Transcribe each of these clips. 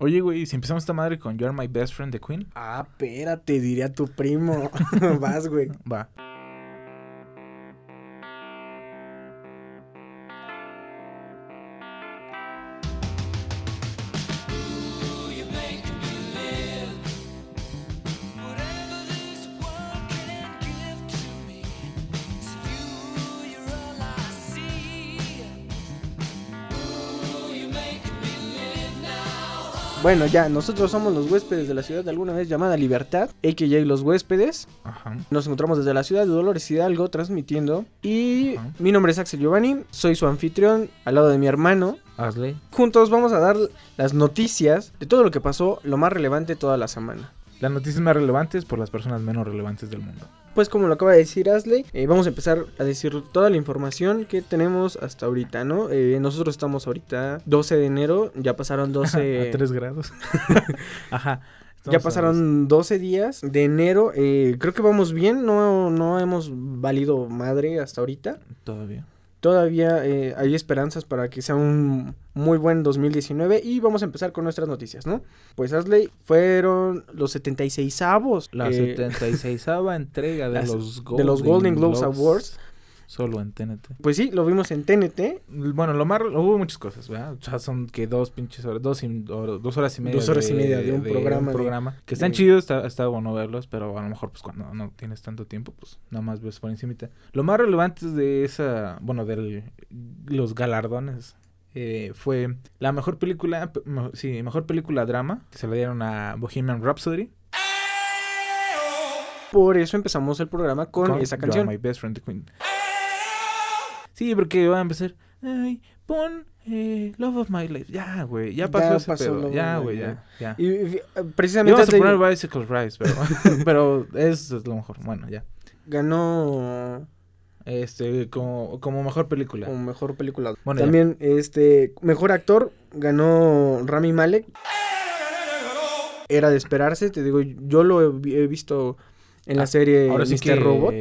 Oye, güey, si empezamos esta madre con You're My Best Friend de Queen. Ah, espérate, diría tu primo. Vas, güey. Va. Bueno, ya, nosotros somos los huéspedes de la ciudad de alguna vez llamada Libertad, a.k.a. Los Huéspedes. Ajá. Nos encontramos desde la ciudad de Dolores Hidalgo transmitiendo. Y Ajá. mi nombre es Axel Giovanni, soy su anfitrión al lado de mi hermano. Hazle. Juntos vamos a dar las noticias de todo lo que pasó, lo más relevante toda la semana. Las noticias más relevantes por las personas menos relevantes del mundo. Pues como lo acaba de decir Asley, eh, vamos a empezar a decir toda la información que tenemos hasta ahorita, ¿no? Eh, nosotros estamos ahorita 12 de enero, ya pasaron 12... A 3 grados. Ajá. Ya Estamos pasaron 12 días de enero, eh, creo que vamos bien, no, no hemos valido madre hasta ahorita. Todavía. Todavía eh, hay esperanzas para que sea un muy buen 2019 y vamos a empezar con nuestras noticias, ¿no? Pues Asley, fueron los 76 avos La 76 entrega de las- los, de los Golden Globes Awards. Solo en TNT. Pues sí, lo vimos en TNT, Bueno, lo más, hubo muchas cosas, ¿verdad? O sea, son que dos pinches horas, dos, y- dos horas y media. Dos horas y media de un programa de- programa. que están chidos, está, está bueno verlos, pero a lo mejor, pues, cuando no tienes tanto tiempo, pues, nada más ves por encimita. Lo más relevante de esa, bueno, de los galardones, eh, fue la mejor película, sí, mejor película drama, que se le dieron a Bohemian Rhapsody. por eso empezamos el programa con, esa canción. My Best Friend, The Queen. Sí, porque va a empezar. Ay, pon eh, Love of My Life. Ya, güey. Ya pasó Ya ese pasó pedo. Ya, güey, ya. ya. Y, y, precisamente Íbamos a poner Bicycle Rise, pero, pero eso es lo mejor. Bueno, ya. ganó Este, como, como mejor película. como mejor película. Bueno, ya. También este mejor actor ganó Rami Malek. Era de esperarse, te digo, yo lo he visto en la Ah, serie Ahora Mr. sí que. Robot.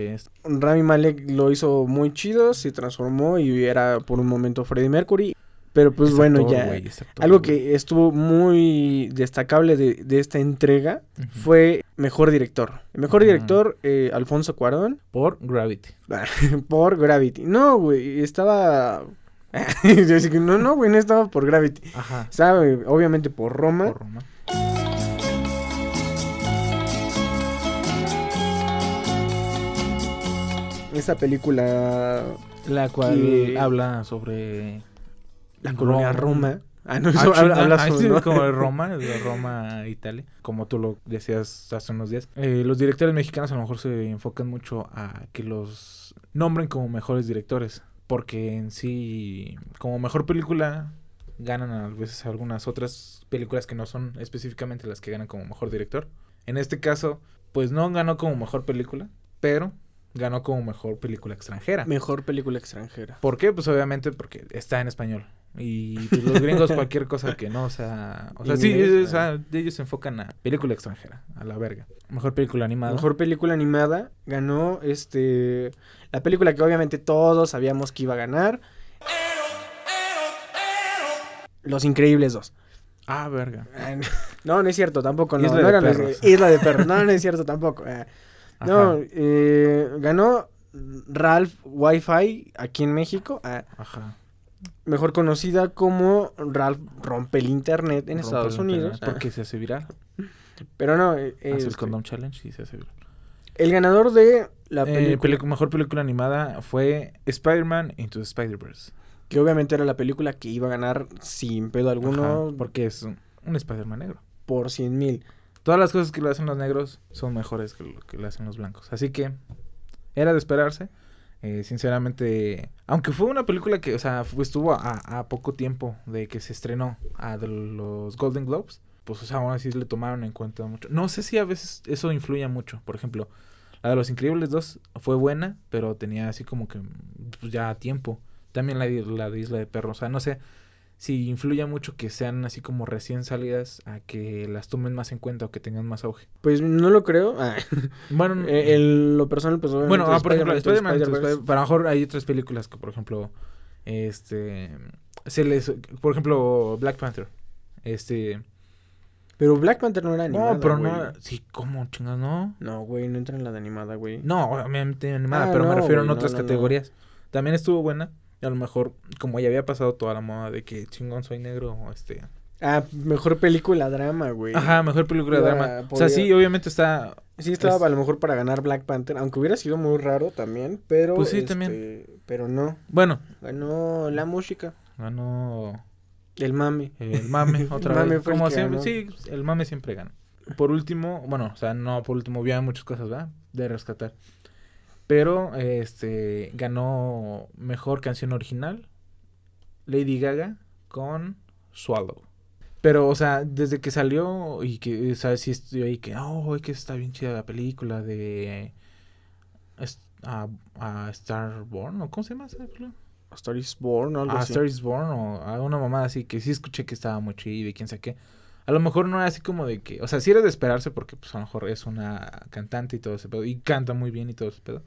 Rami Malek lo hizo muy chido, se transformó y era por un momento Freddie Mercury. Pero pues es bueno, ya. Algo que estuvo muy destacable de, de esta entrega fue mejor director. El mejor director, eh, Alfonso Cuarón, Por Gravity. por Gravity. No, güey, estaba... No, no, güey, no estaba por Gravity. Ajá. Estaba, obviamente, por Roma. Por Roma. Esa película, La cual Que- habla sobre. la colonia Roma. Ah, no, Ah, eso habla, habla ah, sobre- sí, ¿no? como de Roma, de Roma, Italia, como tú lo decías hace unos días. Eh, los directores mexicanos a lo mejor se enfocan mucho a que los nombren como mejores directores, porque en sí, como mejor película, ganan a veces algunas otras películas que no son específicamente las que ganan como mejor director. En este caso, pues no ganó como mejor película, pero ganó como mejor película extranjera. Mejor película extranjera. ¿Por qué? Pues obviamente porque está en español. Y pues, los gringos cualquier cosa que no sea... O sea, sí, Inglés, o sea, ellos se enfocan a película extranjera, a la verga. Mejor película animada. Mejor película animada ganó este la película que obviamente todos sabíamos que iba a ganar. Los Increíbles 2. Ah, verga. No, no es cierto, tampoco. No, Isla no de los-. Isla de Perros. No, no es cierto tampoco. No, eh, ganó Ralph Wi-Fi aquí en México. ah, ajá. mejor conocida como Ralph Rompe el Internet en Rompe Estados el Unidos. internet Porque se hace viral. ah, pero no, eh, Hace el este, Condom Challenge y se hace viral. el ganador de la Eh, película, mejor película animada fue Spider-Man Into the Spider-Verse. que obviamente era la película que iba a ganar sin pedo alguno Ajá, porque es un, un Spider-Man negro. por 100 mil. Todas las cosas que le hacen los negros son mejores que lo que le hacen los blancos. Así que era de esperarse. Eh, sinceramente, aunque fue una película que, o sea, estuvo a, poco tiempo de que se estrenó a los Golden Globes, pues, o sea, aún así le tomaron en cuenta mucho. No sé si a veces eso influye mucho. Por ejemplo, la de Los Increíbles 2 fue buena, pero tenía así como que pues, ya tiempo. También la, la de Isla de Perros, o sea, no sé si influye mucho que sean así como recién salidas a que las tomen más en cuenta o que tengan más auge. Pues no lo creo. ah, Bueno, eh, el- lo personal, pues bueno, ah, por ejemplo, Spider-Man, Spider-Man, Spider-Verse. Spider- pero a lo mejor hay otras películas que, por ejemplo, este, se les, por ejemplo, Black Panther, este, Pero Black Panther no era animada, No, pero güey. no. Sí, ¿cómo chingas? No. No, güey, no entra en la de animada, güey. No, obviamente animada, Ah, pero me refiero en güey, otras no, no. categorías. También estuvo buena. Y a lo mejor, como ya había pasado toda la moda de que chingón soy negro, este. Ah, mejor película drama, güey. Ajá, mejor película Iba- drama. O sea, sí, obviamente está. Sí, estaba es- a lo mejor para ganar Black Panther, aunque hubiera sido muy raro también, pero... Pues sí, este, también. Pero no, Bueno, ganó la música, ganó el mame. el mame otra El mame vez. Como siempre, ganó. sí, el mame siempre gana. Por último, bueno, o sea, no por último, había muchas cosas, ¿verdad? De rescatar. Pero, este, ganó mejor canción original Lady Gaga con Swallow. Pero, o sea, desde que salió y que, ¿sabes? Sí estoy ahí que, oh, que está bien chida la película de a, a Starborn, ¿o cómo se llama esa película? A Star is Born o algo A así. Star is Born o a una mamada así que sí escuché que estaba muy chida y quién sabe qué. A lo mejor no era así como de que, o sea, sí era de esperarse porque pues a lo mejor es una cantante y todo ese pedo y canta muy bien y todo ese pedo.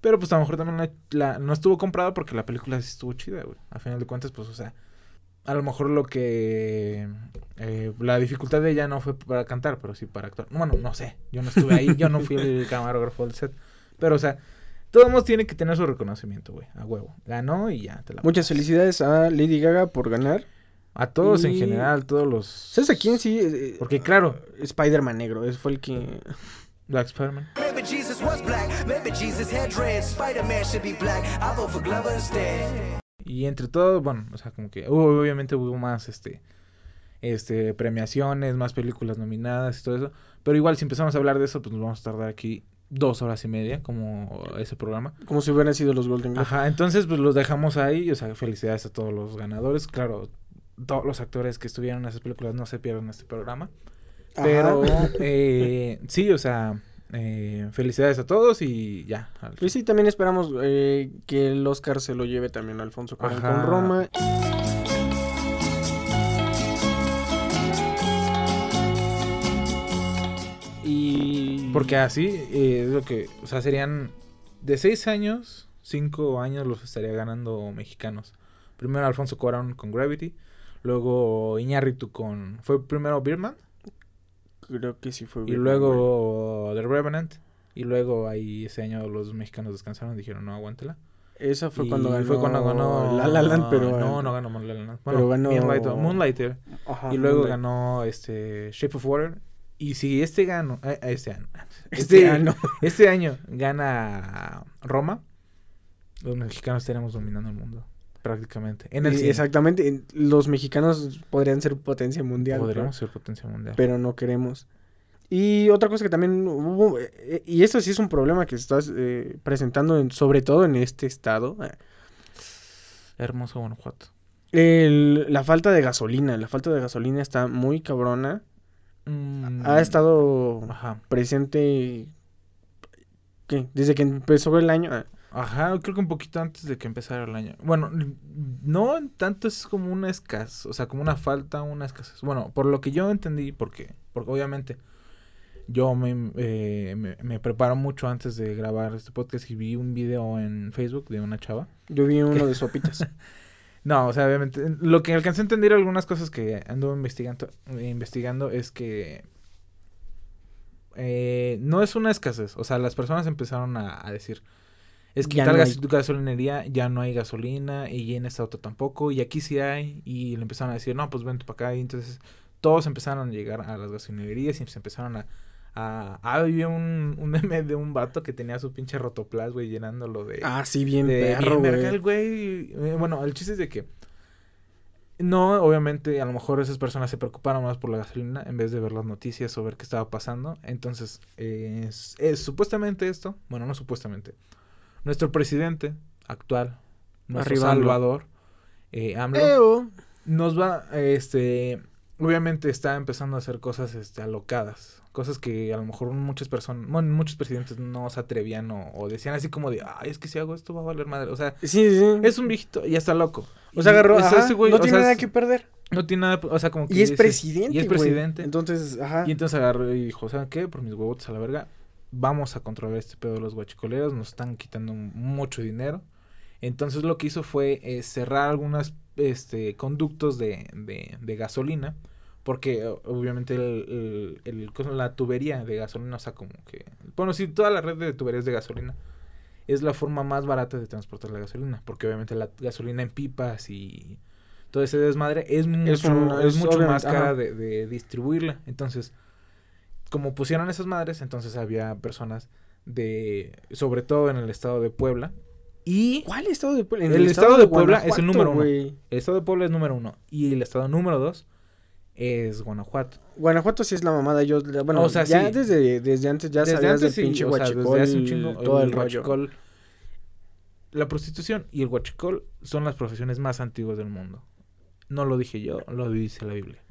Pero pues a lo mejor también la, la- no estuvo comprada porque la película sí estuvo chida, güey. A final de cuentas, pues, o sea, a lo mejor lo que eh, la dificultad de ella no fue para cantar, pero sí para actuar. Bueno, no sé, yo no estuve ahí, yo no fui el camarógrafo del set. Pero, o sea, todo mundo tiene que tener su reconocimiento, güey, a huevo. Ganó y ya, te la Muchas felicidades a Lady Gaga por ganar. A todos en general, todos los. ¿Sabes a quién sí? Eh, Porque, claro. Spider-Man negro, ese fue el que... Black Spider-Man. Maybe Jesus was black. Maybe Jesus had dreads. Spider Man should be black. I vote for Glover instead. Y entre todos, bueno, o sea, como que hubo- obviamente hubo más este este premiaciones, más películas nominadas y todo eso. Pero igual si empezamos a hablar de eso, pues nos vamos a tardar aquí dos horas y media, como ese programa. Como si hubieran sido los Golden Globes. Ajá, entonces pues los dejamos ahí, o sea, felicidades a todos los ganadores. Claro, todos los actores que estuvieron en esas películas no se pierdan este programa. Pero eh, sí, o sea, eh, felicidades a todos y ya. al- Pues sí, también esperamos eh, que el Oscar se lo lleve también a Alfonso Cuarón con Roma. Y... Porque así es lo que, o sea, serían de seis años, cinco años los estaría ganando mexicanos. Primero Alfonso Cuarón con Gravity, luego Iñárritu con, fue primero Birdman Creo que sí fue y bien, luego The Revenant y luego ahí ese año los mexicanos descansaron, dijeron no aguántela. güey. Esa fue Y cuando ganó, fue cuando ganó La La Land, pero... no, no ganó La La Land. pero Bueno, ganó- Moonlighter, Moonlighter. Ajá, y luego Moonlight. ganó este Shape of Water y si este ganó eh, este año Este este, año. este año gana Roma los mexicanos estaremos dominando el mundo prácticamente en el. Exactamente, en- los mexicanos podrían ser potencia mundial. podríamos ser potencia mundial pero no queremos. Y otra cosa que también hubo, eh, eh, y esto sí es un problema que se está eh, presentando en- sobre todo en este estado, eh, hermoso Guanajuato el- la falta de gasolina, la falta de gasolina está muy cabrona, Mm, ha estado ajá presente, ¿qué? Desde que empezó el año, ah, Ajá, creo que un poquito antes de que empezara el año. Bueno, no en tanto es como una escasez, o sea, como una falta, una escasez. Bueno, por lo que yo entendí, porque, porque obviamente yo me, eh, me, me preparo mucho antes de grabar este podcast y vi un video en Facebook de una chava. yo vi uno de sopitas. No, o sea, obviamente, lo que alcancé a entender algunas cosas que ando investigando, investigando es que eh, no es una escasez, o sea, las personas empezaron a, a decir, es que Ya tal no gas- hay. gasolinería ya no hay gasolina y en esta otra tampoco y aquí sí hay y le empezaron a decir, no, pues vente para acá y entonces todos empezaron a llegar a las gasolinerías y se empezaron a... a ah, había un, un meme de un vato que tenía su pinche rotoplas, güey, llenándolo de ah, sí, bien de perro, bien güey. güey. Eh, Bueno, el chiste es de que no, obviamente, a lo mejor esas personas se preocuparon más por la gasolina en vez de ver las noticias o ver qué estaba pasando. Entonces, eh, es, es supuestamente esto, bueno, no supuestamente, nuestro presidente actual, nuestro Arriba. Salvador, eh, AMLO, Eo. nos va, este, obviamente está empezando a hacer cosas, este, alocadas, cosas que a lo mejor muchas personas, bueno, muchos presidentes no se atrevían o, o decían así como de, ay, es que si hago esto va a valer madre, o sea, Sí, sí. es un viejito y está loco. o sea, agarró, ajá, ese güey, no tiene sea, nada que perder. No tiene nada, o sea, como que Y es presidente, Y es güey. presidente. Entonces, ajá. Y entonces agarró y dijo, ¿saben qué? Por mis huevotes a la verga, vamos a controlar este pedo de los guachicoleros, nos están quitando mucho dinero. Entonces lo que hizo fue eh, cerrar algunas este, conductos de, de, de gasolina Porque o- obviamente el, el- la tubería de gasolina, o sea, como que... Bueno, sí, toda la red de tuberías de gasolina es la forma más barata de transportar la gasolina. Porque obviamente la gasolina en pipas y todo ese desmadre es mucho, un- es es mucho más cara de distribuirla. Entonces, como pusieron esas madres, entonces había personas de... Sobre todo en el estado de Puebla. Y ¿Cuál estado de Puebla? En El estado de Puebla es el número uno. el estado de Puebla es número uno. Y el estado número dos es Guanajuato. Guanajuato sí es la mamada. Yo, bueno, O sea, ya sí. desde, desde antes ya Desde sabías antes del sí, pinche o sea, desde guachicol, hace un chingo, todo el, rollo. huachicol, la prostitución y el huachicol son las profesiones más antiguas del mundo. No lo dije yo, lo dice la Biblia.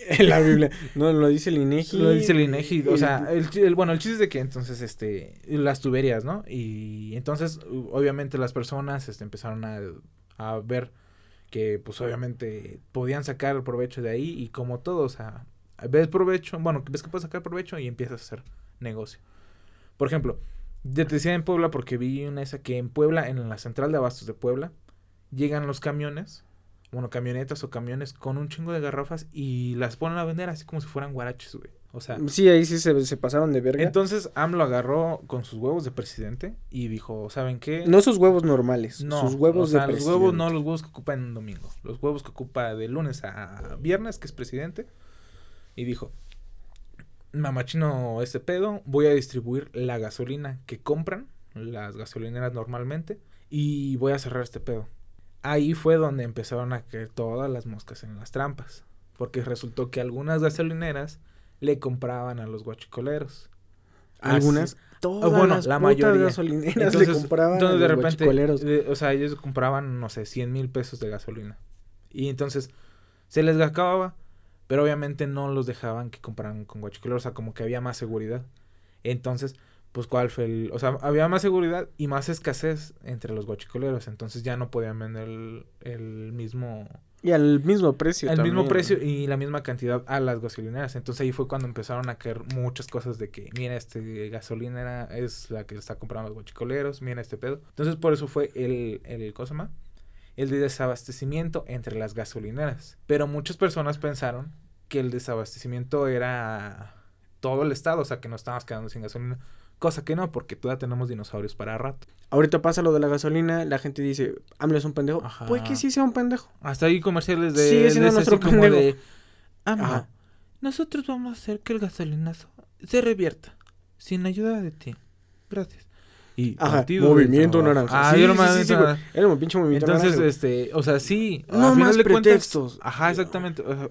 En la Biblia. No, lo dice el INEGI. Lo dice el INEGI, o sea, el, bueno, el chiste es de que entonces, este, las tuberías, ¿no? Y entonces, obviamente las personas, este, empezaron a, a ver que, pues, obviamente podían sacar el provecho de ahí y como todo, o sea, ves provecho, bueno, ves que puedes sacar provecho y empiezas a hacer negocio. Por ejemplo, te decía en Puebla porque vi una esa que en Puebla, en la central de abastos de Puebla, llegan los camiones, bueno, camionetas o camiones con un chingo de garrafas y las ponen a vender así como si fueran guaraches, güey. O sea, Sí, ahí sí se, se pasaron de verga. entonces AMLO agarró con sus huevos de presidente y dijo, ¿saben qué? no sus huevos normales, No, sus huevos o sea, de los huevos no presidente. los huevos que ocupa en un domingo, los huevos que ocupa de lunes a viernes, que es presidente, y dijo, mamachino este pedo, voy a distribuir la gasolina que compran las gasolineras normalmente y voy a cerrar este pedo. Ahí fue donde empezaron a caer todas las moscas en las trampas, porque resultó que algunas gasolineras le compraban a los guachicoleros. Algunas, Así- todas bueno, las la mayoría. gasolineras Entonces, le compraban entonces a de repente, eh, o sea, ellos compraban, no sé, 100 mil pesos de gasolina. Y entonces se les acababa, pero obviamente no los dejaban que compraran con guachicoleros, o sea, como que había más seguridad. Entonces, pues, ¿cuál fue el...? O sea, había más seguridad y más escasez entre los guachicoleros, entonces ya no podían vender el, el mismo... Y al mismo precio El mismo también. precio y la misma cantidad a las gasolineras. Entonces ahí fue cuando empezaron a caer muchas cosas de que, mira, este gasolinera es la que está comprando los guachicoleros, mira este pedo. Entonces por eso fue el, el ¿cómo se llama? El de desabastecimiento entre las gasolineras. Pero muchas personas pensaron que el desabastecimiento era todo el estado, o sea, que nos estábamos quedando sin gasolina. Cosa que no, porque todavía tenemos dinosaurios para rato. Ahorita pasa lo de la gasolina, la gente dice, AMLO es un pendejo. Ajá. Puede que sí sea un pendejo. Hasta ahí comerciales de... Sigue siendo de nuestro como pendejo. de, "AMLO, Ajá. nosotros vamos a hacer que el gasolinazo se revierta. Sin ayuda de ti. Gracias. Y Ajá, movimiento naranja. Ah, sí, yo sí, nomás sí, sí, güey. Era un pinche movimiento Entonces, naranja, este, o sea, sí. No a final más de cuentas- pretextos. Ajá, exactamente. o sea,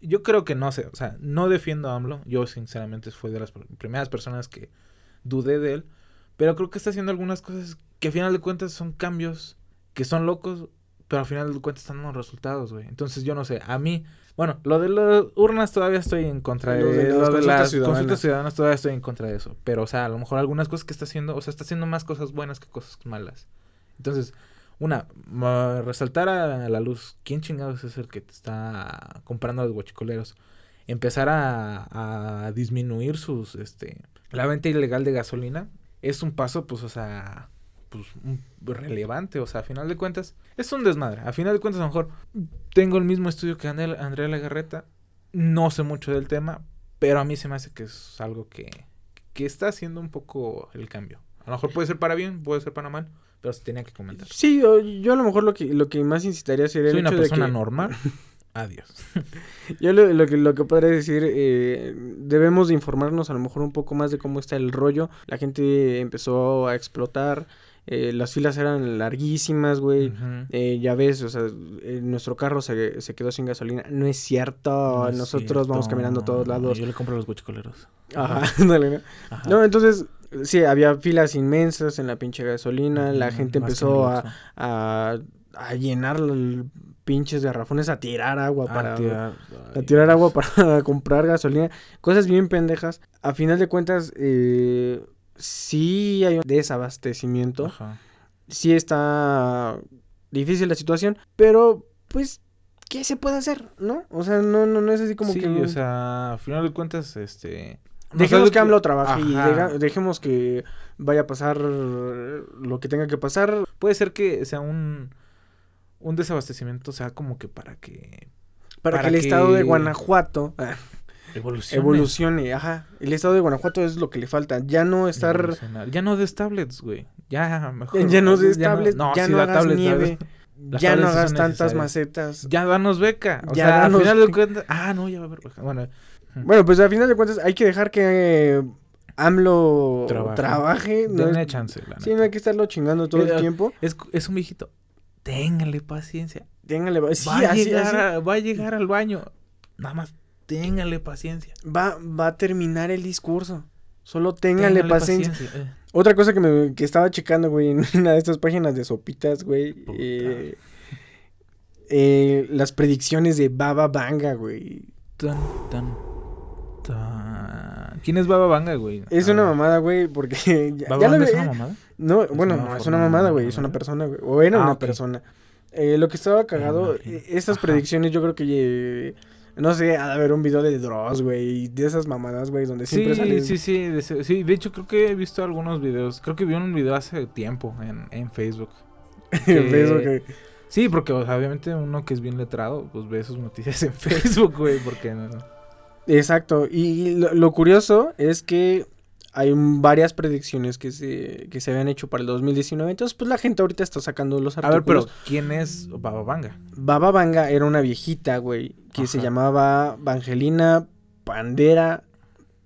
yo creo que no sé, o sea, no defiendo a AMLO. Yo, sinceramente, fue de las pr- primeras personas que dudé de él. Pero creo que está haciendo algunas cosas que a final de cuentas son cambios que son locos, pero al final de cuentas están dando resultados, güey. Entonces, yo no sé, a mí, bueno, lo de las urnas todavía estoy en contra Lo de, de las lo de las ciudadanas. consultas ciudadanas todavía estoy en contra de eso. Pero, o sea, a lo mejor algunas cosas que está haciendo, o sea, está haciendo más cosas buenas que cosas malas. Entonces, una, resaltar a la luz quién chingados es el que te está comprando a los guachicoleros. Empezar a, a disminuir sus, este, la venta ilegal de gasolina es un paso, pues, o sea, pues, relevante. O sea, a final de cuentas, es un desmadre. A final de cuentas, a lo mejor tengo el mismo estudio que Andrea, Legarreta. No sé mucho del tema, pero a mí se me hace que es algo que, que está haciendo un poco el cambio. A lo mejor puede ser para bien, puede ser para mal, pero se tenía que comentar. Sí, yo, yo a lo mejor lo que, lo que más incitaría sería el Soy una de persona que... normal. Adiós. Yo lo, lo que, lo que podría decir, eh, debemos de informarnos a lo mejor un poco más de cómo está el rollo. La gente empezó a explotar, eh, las filas eran larguísimas, güey. Eh, ya ves, o sea, eh, nuestro carro se, se quedó sin gasolina. No es cierto, No es nosotros vamos caminando a todos lados. Yo le compro a los guachicoleros. Ajá, ándale, ¿no? Ajá. No, entonces, sí, había filas inmensas en la pinche gasolina. La gente más empezó a, a, a llenar el pinches garrafones, a tirar agua para... A tirar, a tirar agua para comprar gasolina, cosas bien pendejas. A final de cuentas, eh, sí hay un desabastecimiento, Ajá. sí está difícil la situación, pero pues, ¿qué se puede hacer? ¿No? O sea, no, no, no es así como sí, que... o sea, a final de cuentas, este... Dejemos que AMLO trabaje y Ajá. deja- dejemos que vaya a pasar lo que tenga que pasar. Puede ser que sea un, un desabastecimiento, o sea, como que para que... Para, Para que el estado de Guanajuato ah, Evolucione. evolucione. Ajá. El estado de Guanajuato es lo que le falta. Ya no estar. Ya no des tablets, güey. Ya, mejor. Ya no des tablets, ya no da hagas tablets, nieve, ya no hagas tantas necesarias. macetas. Ya danos beca. O Ya sea, danos al final de beca. cuentas. Ah, no, ya va a haber beca. Bueno, Bueno, pues al final de cuentas hay que dejar que AMLO Trabaje. trabaje. no es- chance, la sí, no hay que estarlo chingando todo el tiempo. Es, es un viejito. Téngale paciencia. Téngale, sí, va, va a llegar al baño. Nada más, téngale paciencia. Va, va a terminar el discurso. Solo téngale, Téngale paciencia. eh. Otra cosa que me que estaba checando, güey, en una de estas páginas de sopitas, güey. Eh, eh, las predicciones de Baba Vanga, güey. Tan, tan, tan. ¿Quién es Baba Vanga, güey? Es una mamada, güey, porque ya, ¿Baba ya lo es una mamada? No, ¿Es bueno, no, es una mamada, güey, es una persona, güey. O era Ah, una persona. Eh, lo que estaba cagado, eh, estas Ajá. predicciones yo creo que, eh, no sé, ha de haber un video de Dross, güey, de esas mamadas, güey, donde siempre Sí, salen... sí, sí, de, sí. De hecho, creo que he visto algunos videos. Creo que vi un video hace tiempo en, en Facebook. en Facebook, güey. Sí, porque o sea, obviamente uno que es bien letrado, pues ve sus noticias en Facebook, güey, porque no, no. Exacto, y lo, lo curioso es que hay varias predicciones que se, que se habían hecho para el 2019, entonces pues la gente ahorita está sacando los A ver, pero artículos. ¿quién es Baba Vanga? Baba Vanga era una viejita, güey, que se llamaba Vangelina Pandera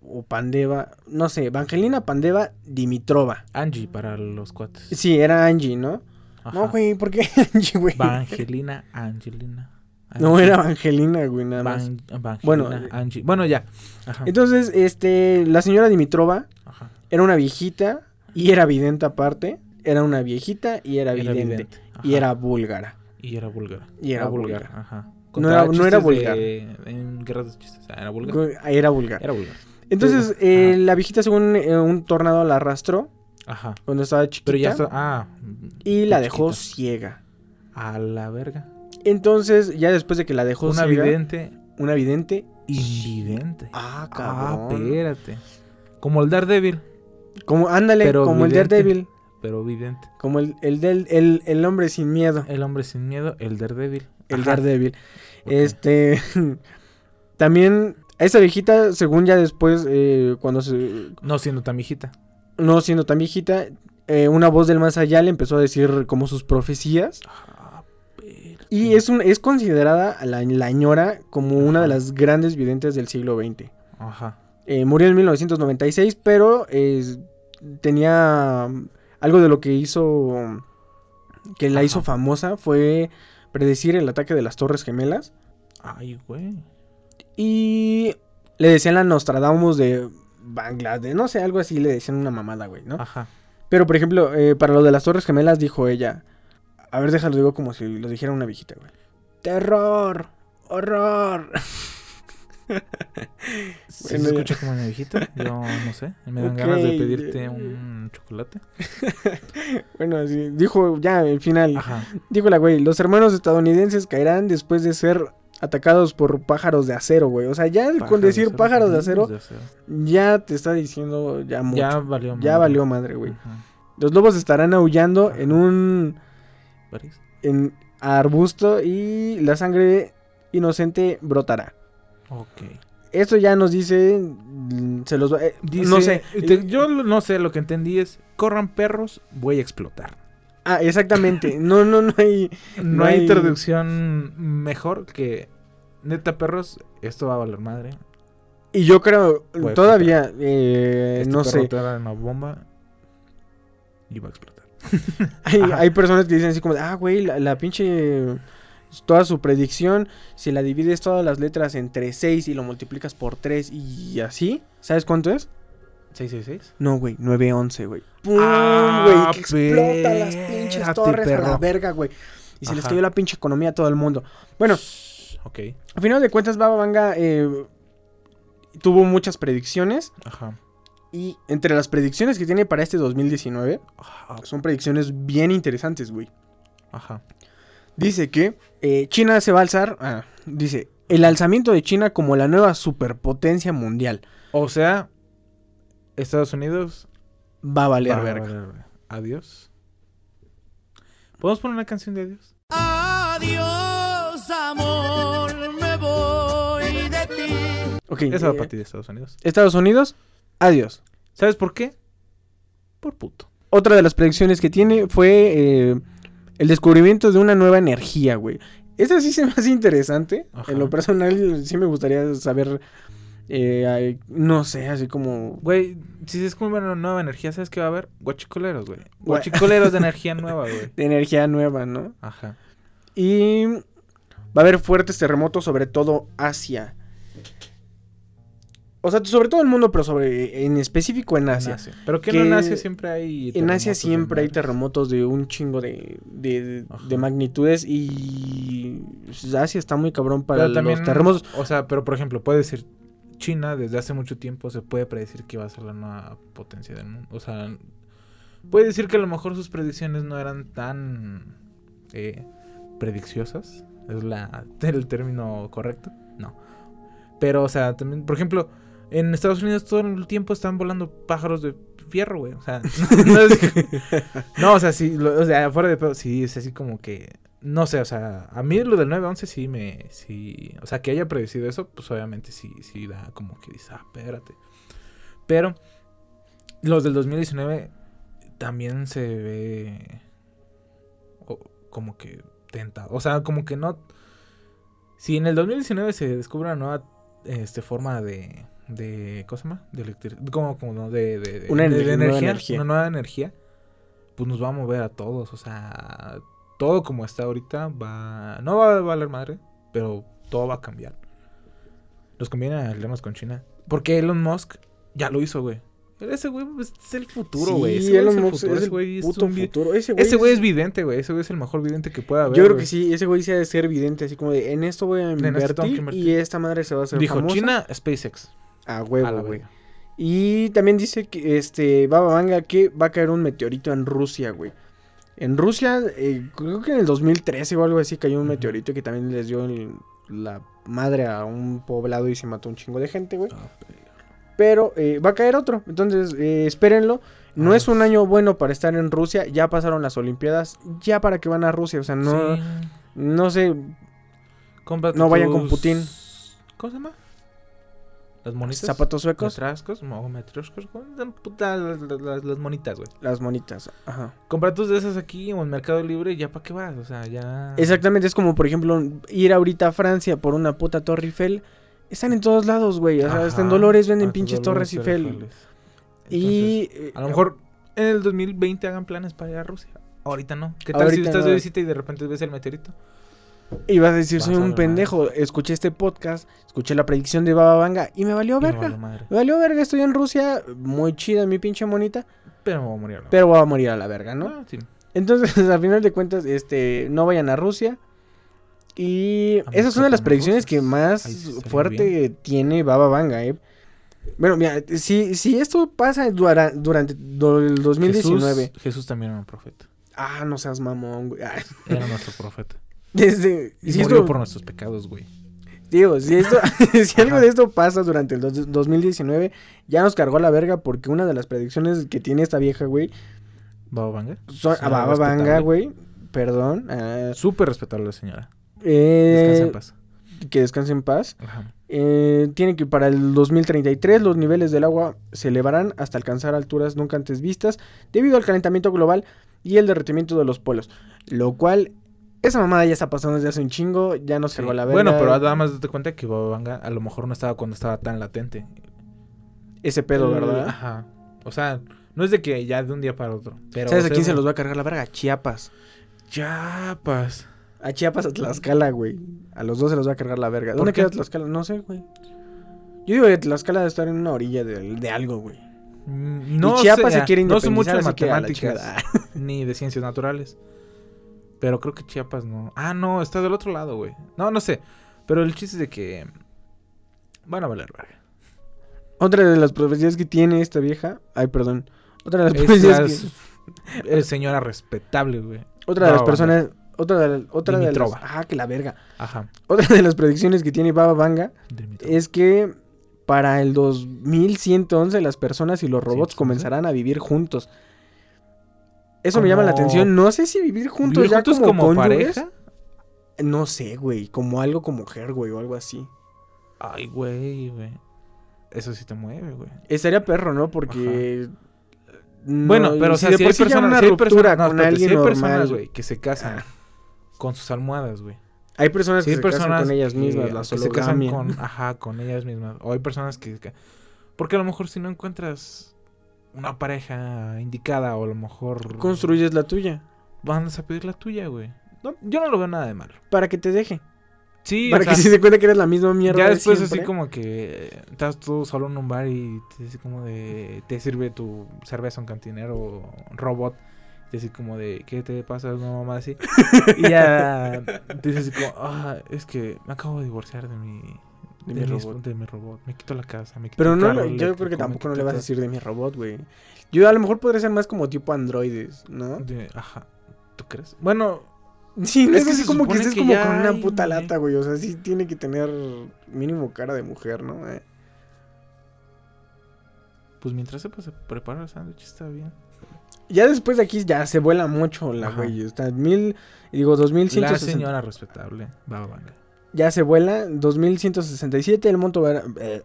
o Pandeva, no sé, Vangelina Pandeva Dimitrova. Angie para los cuates. Sí, era Angie, ¿no? No, güey, ¿por qué Angie, güey? Vangelina, Angelina. No, Angie. era Angelina, güey, nada más. Van- Bueno, Angie. Bueno, ya. Ajá. Entonces, este, la señora Dimitrova Ajá. era una viejita y era vidente aparte. Era una viejita y era, Era vidente. vidente, Y era búlgara. Y era búlgara. Y era búlgara. Ajá. No era- no era de- En guerras de chistes. Ah, Era búlgara. Gu- Era búlgara. Era búlgara. Entonces, eh, la viejita, según eh, un tornado, la arrastró Ajá. cuando estaba chiquita. Pero ya está. Ah. Y la dejó ciega. A la verga. Entonces, ya después de que la dejó Una ciega, vidente una vidente. invidente. Ah, Ah, cabrón. espérate. Como el Daredevil, como, ándale, Pero como el vidente. Daredevil. pero vidente. Como el, el, del, el, el hombre sin miedo. El hombre sin miedo, el Daredevil. El Ajá. Daredevil. Este. también. A esa viejita, según ya después, eh, cuando se. No siendo tan viejita. No siendo tan viejita, eh, una voz del más allá le empezó a decir como sus profecías. Ah, Y es, un, es considerada la, la ñora como una de las grandes videntes del siglo XX. Ajá. Eh, murió en 1996, pero eh, tenía mm, algo de lo que hizo, que la hizo famosa, fue predecir el ataque de las Torres Gemelas. Ay, güey. Y le decían la Nostradamus de Bangladesh, no sé, algo así, le decían una mamada, güey, ¿no? Ajá. Pero, por ejemplo, eh, para lo de las Torres Gemelas dijo ella, a ver, déjalo, digo como si lo dijera una viejita, güey. Terror, horror. ¿Sí Bueno, se ya. escucha como mi viejito? Yo no sé. Me dan ganas de pedirte un chocolate. bueno, así, dijo ya, el final. Ajá. Dijo la güey, los hermanos estadounidenses caerán después de ser atacados por pájaros de acero, güey. O sea, ya con decir acero, pájaros de acero, ya te está diciendo ya mucho. Ya Ya, valió madre. valió madre, güey. Ajá. Los lobos estarán aullando en un En arbusto y la sangre inocente brotará. Ok. Esto ya nos dice, mm, se los va, eh, Dice, no sé. te- yo no sé, lo que entendí es, corran perros, voy a explotar. Ah, exactamente. No, no, no hay. No, No hay hay- traducción mejor que, neta perros, esto va a valer madre. Y yo creo, Voy a todavía, eh, Este no perro sé. te da una bomba y va a explotar. Hay, personas que dicen así como, ah, güey, la, la pinche. Toda su predicción, si la divides todas las letras entre 6 y lo multiplicas por 3 y así, ¿sabes cuánto es? 666. No, güey, 911, güey. ¡Pum! Ah, güey, que explota las pinches torres a la verga, güey. Y se les cayó la pinche economía a todo el mundo. Bueno, Ok. a final de cuentas, Baba Vanga eh, tuvo muchas predicciones. Ajá. Y entre las predicciones que tiene para este 2019, Ajá. son predicciones bien interesantes, güey. Ajá. Dice que eh, China se va a alzar. ah, dice, el alzamiento de China como la nueva superpotencia mundial. O sea, Estados Unidos Va a valer va a verga. valer. Adiós. ¿Podemos poner una canción de adiós? Adiós, amor, me voy. Ok, Eso va eh, para ti de Estados Unidos. Estados Unidos, adiós. ¿Sabes por qué? Por puto. Otra de las predicciones que tiene fue eh, el descubrimiento de una nueva energía, güey. Esa sí se me hace interesante. Ajá. En lo personal, sí me gustaría saber. eh, no sé, así como. Güey, si se descubre una nueva energía, ¿sabes qué va a haber? Guachicoleros, güey. Gua- Guachicoleros de energía nueva, güey. De energía nueva, ¿no? Ajá. Y va a haber fuertes terremotos, sobre todo Asia. O sea, sobre todo el mundo, pero sobre en específico en En Asia. Pero que, Que no en Asia siempre hay. En Asia siempre hay terremotos de un chingo de, de, de magnitudes y Asia está muy cabrón para Pero también, los terremotos. O sea, pero por ejemplo, puede decir China desde hace mucho tiempo se puede predecir que va a ser la nueva potencia del mundo. O sea, puede decir que a lo mejor sus predicciones no eran tan eh, predicciosas. Es la el término correcto. No. Pero, o sea, también, por ejemplo, en Estados Unidos todo el tiempo están volando pájaros de fierro, güey. O sea, no, es- no, o sea, sí, lo- o sea, fuera de pedo, sí, es así como que no sé, o sea, a mí lo del 9-11 sí me. Sí, o sea, que haya predecido eso, pues obviamente sí, sí da como que dice, ah, espérate. Pero los del 2019 también se ve como que tentado. O sea, como que no. Si en el 2019 se descubre una nueva este, forma de. De ¿Cómo se llama? De electricidad. Como, como no, de, de, de- Una de- ener- de nueva energía, energía. Una nueva energía. Pues nos va a mover a todos. O sea, todo como está ahorita va. No va a valer madre, pero todo va a cambiar. Nos conviene aliarnos con China. Porque Elon Musk ya lo hizo, güey. Ese güey es el futuro, güey. Sí, Ese güey Elon es el Musk futuro. es Ese el güey es un. Ese güey, Ese es es- vidente, güey. Ese güey es el mejor vidente que pueda haber. Yo creo que sí, ese güey sí ha de ser evidente, así como de, en esto voy a invertir, invertir. y esta madre se va a hacer Dijo famosa. China, SpaceX. A huevo, güey. Y también dice que, este, Baba Vanga, que va a caer un meteorito en Rusia, güey. En Rusia, eh, creo que en el 2013 o algo así cayó un meteorito que también les dio el- la madre a un poblado y se mató un chingo de gente, güey. Ah, Pero eh, va a caer otro, entonces eh, espérenlo. No Ah, es un año bueno para estar en Rusia, ya pasaron las Olimpiadas, ya para que van a Rusia, o sea, no, Sí. no sé, No vayan con Putin. ¿Cómo se llama? Las monitas. zapatos suecos, Metrascos, mo- metroscos. Puta, las, las- las monitas, güey. las monitas, ajá. Compra tus de esas aquí o en Mercado Libre, ya para qué vas, o sea, ya. Exactamente, es como por ejemplo ir ahorita a Francia por una puta Torre Eiffel. Están en todos lados, güey. O sea, hasta en Dolores venden pinches Dolores Torres Eiffel. Eiffel. Y Entonces, eh, a lo mejor en el 2020 hagan planes para ir a Rusia. Ahorita no. ¿Qué tal si Ahorita estás no. de visita y de repente ves el meteorito? Ibas a decir, soy Vas a un la pendejo. Escuché este podcast, escuché la predicción de Baba Vanga y me valió Y me verga. valió. Me valió verga, estoy en Rusia, muy chida mi pinche monita, Pero me voy a morir. ¿no? pero voy a morir a la verga, ¿no? Ah, sí. Entonces, a final de cuentas, este, no vayan a Rusia. Y A esa es una de las predicciones que más fuerte tiene Baba Vanga, eh. Bueno, mira, si, si esto pasa dura- durante el 2019. Jesús, Jesús también era un profeta. Ah, no seas mamón, güey. Era nuestro profeta. Desde, Y si murió esto- por nuestros pecados, güey. Digo, si, esto, si algo de esto pasa durante el dos- 2019, ya nos cargó la verga porque una de las predicciones que tiene esta vieja, güey, Baba Vanga. son, a Baba Vanga, güey, perdón, ah, Súper respetable la señora. eh, Descansa en paz. que descanse en paz. Ajá. Eh, tiene que para el 2033 los niveles del agua se elevarán hasta alcanzar alturas nunca antes vistas debido al calentamiento global y el derretimiento de los polos. Lo cual, esa mamada ya está pasando desde hace un chingo, ya nos Sí. cargó la verga. Bueno, pero nada más date cuenta que Baba Vanga a lo mejor no estaba cuando estaba tan latente. Ese pedo, ¿verdad? Ajá. O sea, no es de que ya de un día para otro. Pero, ¿Sabes o a quién se los va a cargar la verga? A Chiapas. Chiapas. A Chiapas, a Tlaxcala, güey. A los dos se los va a cargar la verga. ¿Por ¿Dónde queda Tlaxcala? No sé, güey. Yo digo que Tlaxcala debe estar en una orilla de, de algo, güey. Mm, No y Chiapas sé, se quiere No sé mucho de independizar, matemáticas ni de ciencias naturales. Pero creo que Chiapas no. Ah, no, está del otro lado, güey. No, no sé. Pero el chiste es de que van a valer verga. Otra de las profecías que tiene esta vieja. Ay, perdón. Otra de las profecías que- es señora respetable, güey. Otra de las personas. Otra de, la- otra de las. Ah, que la verga. Ajá. Otra de las predicciones que tiene Baba Vanga es que para el 2111 las personas y los robots 111. comenzarán a vivir juntos. Eso me llama la atención. No sé si vivir juntos ¿Vivir ya juntos como, como pareja? No sé, güey. Como algo como mujer, güey, o algo así. Ay, güey, güey. Eso sí te mueve, güey. Estaría perro, ¿no? Porque... no, Bueno, pero o si sea, de si hay personas, una si hay ruptura personas, no, con espérate, alguien si hay personas, güey, que se casan con sus almohadas, güey. Hay personas que hay se casan con ellas que- mismas, las que se casan con, ajá, con ellas mismas. O hay personas que, que- porque a lo mejor si no encuentras una pareja indicada o a lo mejor Construyes la tuya. van a pedir la tuya, güey. No, yo no lo veo nada de malo. Para que te deje. Sí, para o sea, que se dé cuenta que eres la misma mierda. ya de después así como que estás tú solo en un bar y te dice como de te sirve tu cerveza un cantinero robot y así como de ¿qué te pasa? una mamá así y ya te dice así como ah es que me acabo de divorciar de mi De de, mi robot. de mi robot me quito la casa me quito Pero no, carro yo creo que tampoco no le vas a todo". decir de mi robot, güey. Yo a lo mejor podría ser más como tipo androides, ¿no? De- ajá ¿tú crees? bueno Sí, no Es que así se como que estés que como con una puta güey. lata, güey. O sea, sí tiene que tener mínimo cara de mujer, ¿no? Eh. pues mientras se pues, prepara el sándwich está bien Ya después de aquí ya se vuela mucho la güey. Está mil, digo, 2160. la señora respetable va va Ya se vuela 2167. El mundo, verá, eh,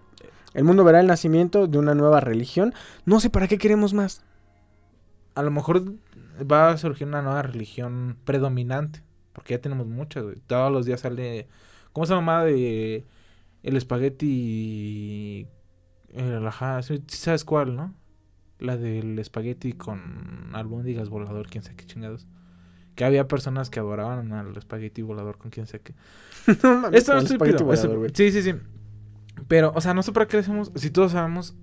el mundo verá el nacimiento de una nueva religión. No sé para qué queremos más. a lo mejor va a surgir una nueva religión predominante. Porque ya tenemos muchas, güey. Todos los días sale. ¿Cómo se llama? De. El espagueti. El, ajá, ¿sabes cuál, no? La del espagueti con albóndigas volador, quién sabe qué chingados. Que había personas que adoraban al espagueti volador con quién sabe qué. no mames, Esto no es estúpido. es- sí, sí, sí. Pero, o sea, no sé para qué le hacemos. Si todos sabemos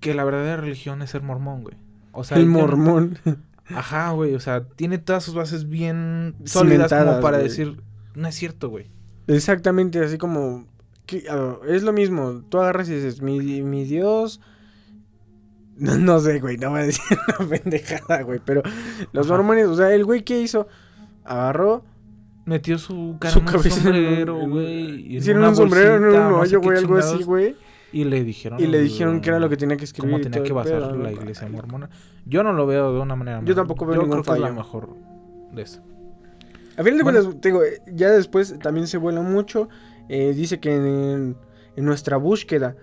que la verdadera religión es ser mormón, güey. O sea, el mormón. Ajá, güey, o sea, tiene todas sus bases bien sólidas como para güey. decir, no es cierto, güey. Exactamente, así como... que, ah, es lo mismo, tú agarras y dices, mi, mi Dios... No, no sé, güey, no voy a decir una pendejada, güey, pero los mormones, o sea, el güey que hizo, agarró, Metió su cara su en un sombrero, güey. hicieron un sombrero en un hoyo, güey, algo así, güey, Y le dijeron. y le dijeron que era lo que tenía que escribir. Cómo tenía que basar pedo, la iglesia mormona. Yo no lo veo de una manera Yo tampoco veo Yo ningún creo que es la fallo. mejor de eso. A fin de Bueno. cuentas, te digo, ya después también se vuela mucho. eh, dice que en, en nuestra búsqueda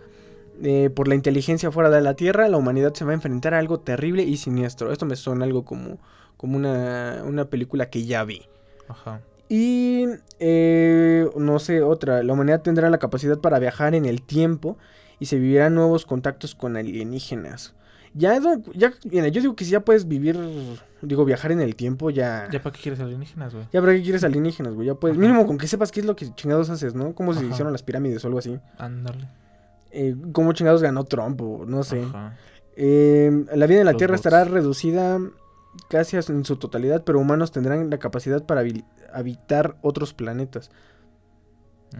eh, por la inteligencia fuera de la Tierra, la humanidad se va a enfrentar a algo terrible y siniestro. Esto me suena algo como, como una, una película que ya vi. Ajá. Y eh, no sé, otra. La humanidad tendrá la capacidad para viajar en el tiempo y se vivirán nuevos contactos con alienígenas. Ya, ya, mira, yo digo que si ya puedes vivir, digo, viajar en el tiempo, ya. ¿Ya para qué quieres alienígenas, güey? Ya, pero ¿qué quieres alienígenas, güey? Ya puedes. Ajá. Mínimo con que sepas qué es lo que chingados haces, ¿no? Cómo se Ajá. hicieron las pirámides o algo así. Ándale. Eh, cómo chingados ganó Trump o no sé. Eh, la vida en la Los Tierra bots. estará reducida casi en su totalidad, pero humanos tendrán la capacidad para habitar otros planetas.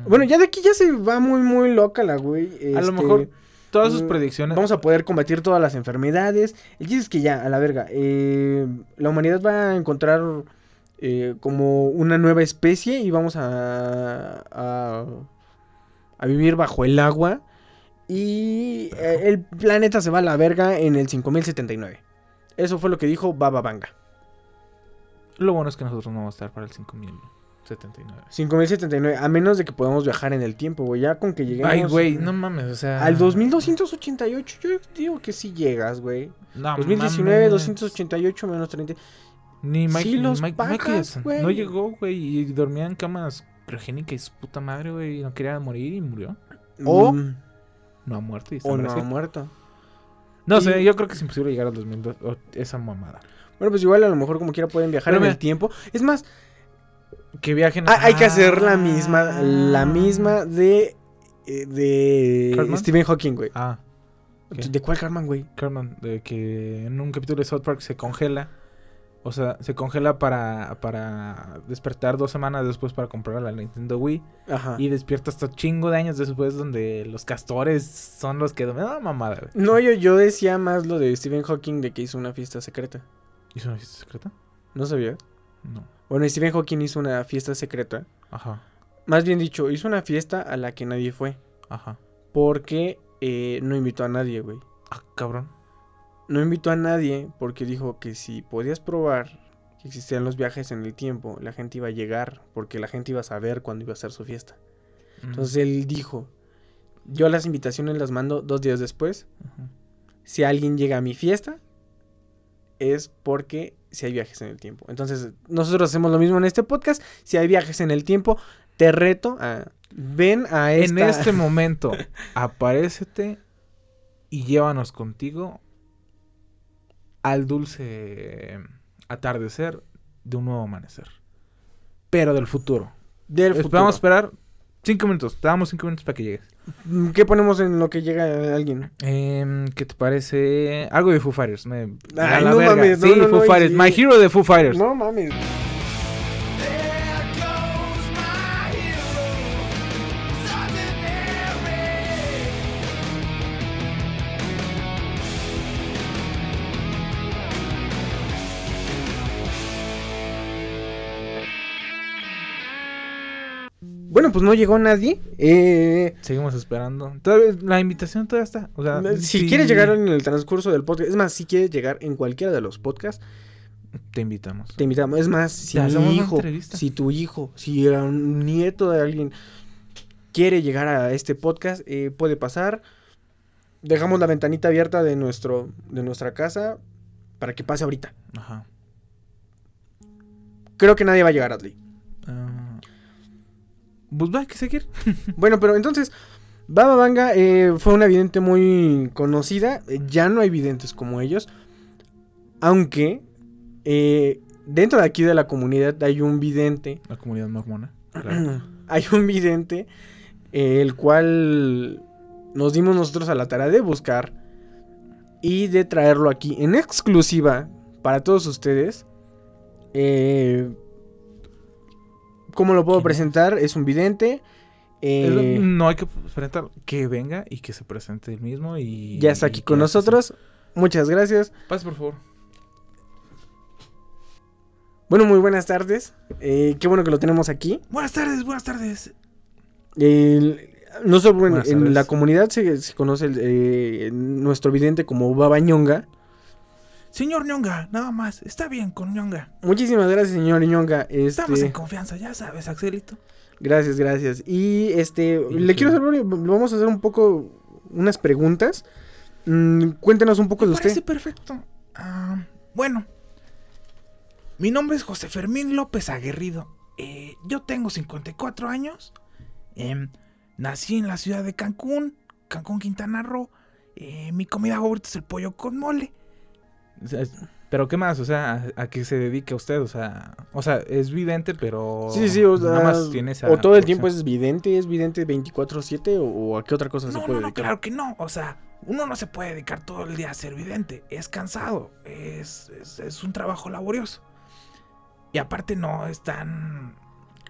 Bueno, ya de aquí ya se va muy, muy loca la güey. A lo este, mejor Todas sus mm, predicciones. Vamos a poder combatir todas las enfermedades. El chiste es que ya, a la verga. eh, la humanidad va a encontrar eh, como una nueva especie y vamos a, a, a vivir bajo el agua. Y eh, el planeta se va a la verga en el 5079. Eso fue lo que dijo Baba Vanga. Lo bueno es que nosotros no vamos a estar para el 5079. 5079, a menos de que podamos viajar en el tiempo, güey. Ya con que lleguemos. Ay, güey, no mames, o sea. Al 2288, yo digo que sí llegas, güey. No 2019, mames. 288 menos 30. Ni Mike, Sí, ni los Mike. No llegó, güey, y dormía en camas criogénicas y su puta madre, güey, y no quería morir y murió. O Mm, no ha muerto y está o no ha muerto. No Y- sé, yo creo que es imposible llegar al 2002, o esa mamada. Bueno, pues igual a lo mejor como quiera pueden viajar Pero en mira- el tiempo. Es más, Que viajen ha- hay que hacer la Ah. misma, la misma de, eh, de. Stephen Hawking, güey. Ah. ¿De cuál Carman, güey? Carmen, de que en un capítulo de South Park se congela. O sea, se congela para, para despertar dos semanas después para comprar la Nintendo Wii. Ajá. Y despierta hasta chingo de años después donde los castores son los que... Ah, mamada, güey. No, yo, yo decía más lo de Stephen Hawking de que hizo una fiesta secreta. ¿Hizo una fiesta secreta? ¿No sabía? No. Bueno, Stephen Hawking hizo una fiesta secreta. Ajá, Más bien dicho, hizo una fiesta a la que nadie fue. ajá. Porque eh, no invitó a nadie, güey. Ah, cabrón. No invitó a nadie porque dijo que si podías probar que existían los viajes en el tiempo, la gente iba a llegar porque la gente iba a saber cuándo iba a ser su fiesta. Entonces él dijo, yo las invitaciones las mando dos días después. Si alguien llega a mi fiesta, es porque si hay viajes en el tiempo. Entonces, nosotros hacemos lo mismo en este podcast. Si hay viajes en el tiempo, te reto a... Ven a esta... En este momento, aparécete y llévanos contigo al dulce atardecer de un nuevo amanecer. Pero del futuro. del Vamos a futuro. esperar cinco minutos. Te damos cinco minutos para que llegues. ¿Qué ponemos en lo que llega alguien? Em, ¿Qué te parece? Algo de Foo Fighters. Me... Ay, la no verga. mames, no, sí, no, Foo y Fighters. My Hero de Foo Fighters. No mames. Bueno, pues no llegó nadie. Eh, Seguimos esperando. Todavía, la invitación todavía está. O sea, si sí, quieres llegar en el transcurso del podcast, es más, si quieres llegar en cualquiera de los podcasts, Te invitamos. te invitamos. Es más, si mi hijo, si tu hijo, si un nieto de alguien quiere llegar a este podcast, eh, puede pasar. Dejamos la ventanita abierta de nuestro, de nuestra casa para que pase ahorita. Ajá. Creo que nadie va a llegar, Adley. Pues va, hay que seguir. Bueno, pero entonces, Baba Vanga eh, fue una vidente muy conocida. eh, Ya no hay videntes como ellos. Aunque eh, dentro de aquí de la comunidad hay un vidente. La comunidad mormona. claro. hay un vidente. eh, el cual nos dimos nosotros a la tarea de buscar. Y de traerlo aquí en exclusiva para todos ustedes. Eh, ¿Cómo lo puedo presentar? Es un vidente. Eh, no hay que presentar. Que venga y que se presente él mismo. y ya está aquí con nosotros. Muchas gracias. Pase, por favor. Bueno, muy buenas tardes. Eh, qué bueno que lo tenemos aquí. Buenas tardes, buenas tardes. El- no solo en, la comunidad se, se conoce el, eh, nuestro vidente como Baba Ñonga. Señor Ñonga, nada más. Está bien con Ñonga. Muchísimas gracias, señor Ñonga. Estamos Este, en confianza, ya sabes, Axelito. gracias, gracias. Y este, le quiero hacer, vamos a hacer un poco unas preguntas. Mm, cuéntenos un poco Me de parece usted. perfecto. Ah, bueno, mi nombre es José Fermín López Aguerrido. Eh, yo tengo 54 años. Em, nací en la ciudad de Cancún, Cancún, Quintana Roo. Eh, mi comida favorita es el pollo con mole. Pero qué más, o sea, ¿a, a qué se dedica usted? O sea, o sea, es vidente, pero Sí, sí, o, nada sea, más tiene esa o todo el tiempo es vidente, es vidente 24/7 o, o a qué otra cosa se No, puede no, no, dedicar. claro que no. O sea, uno no se puede dedicar todo el día a ser vidente. Es cansado. Es, es, es un trabajo laborioso. Y aparte no es tan...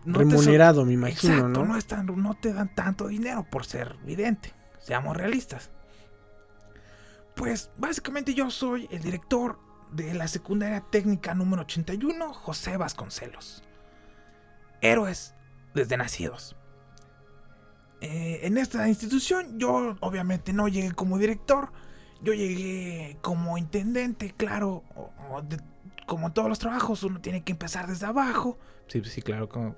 so- Remunerado, me imagino, Exacto, ¿no? no, es tan- no te dan tanto dinero por ser vidente. Seamos realistas. Pues básicamente yo soy el director de la secundaria técnica número 81, José Vasconcelos. Héroes desde nacidos. Eh, en esta institución yo obviamente no llegué como director, yo llegué como intendente, claro, o- o de- como todos los trabajos uno tiene que empezar desde abajo. Sí, sí, claro, como...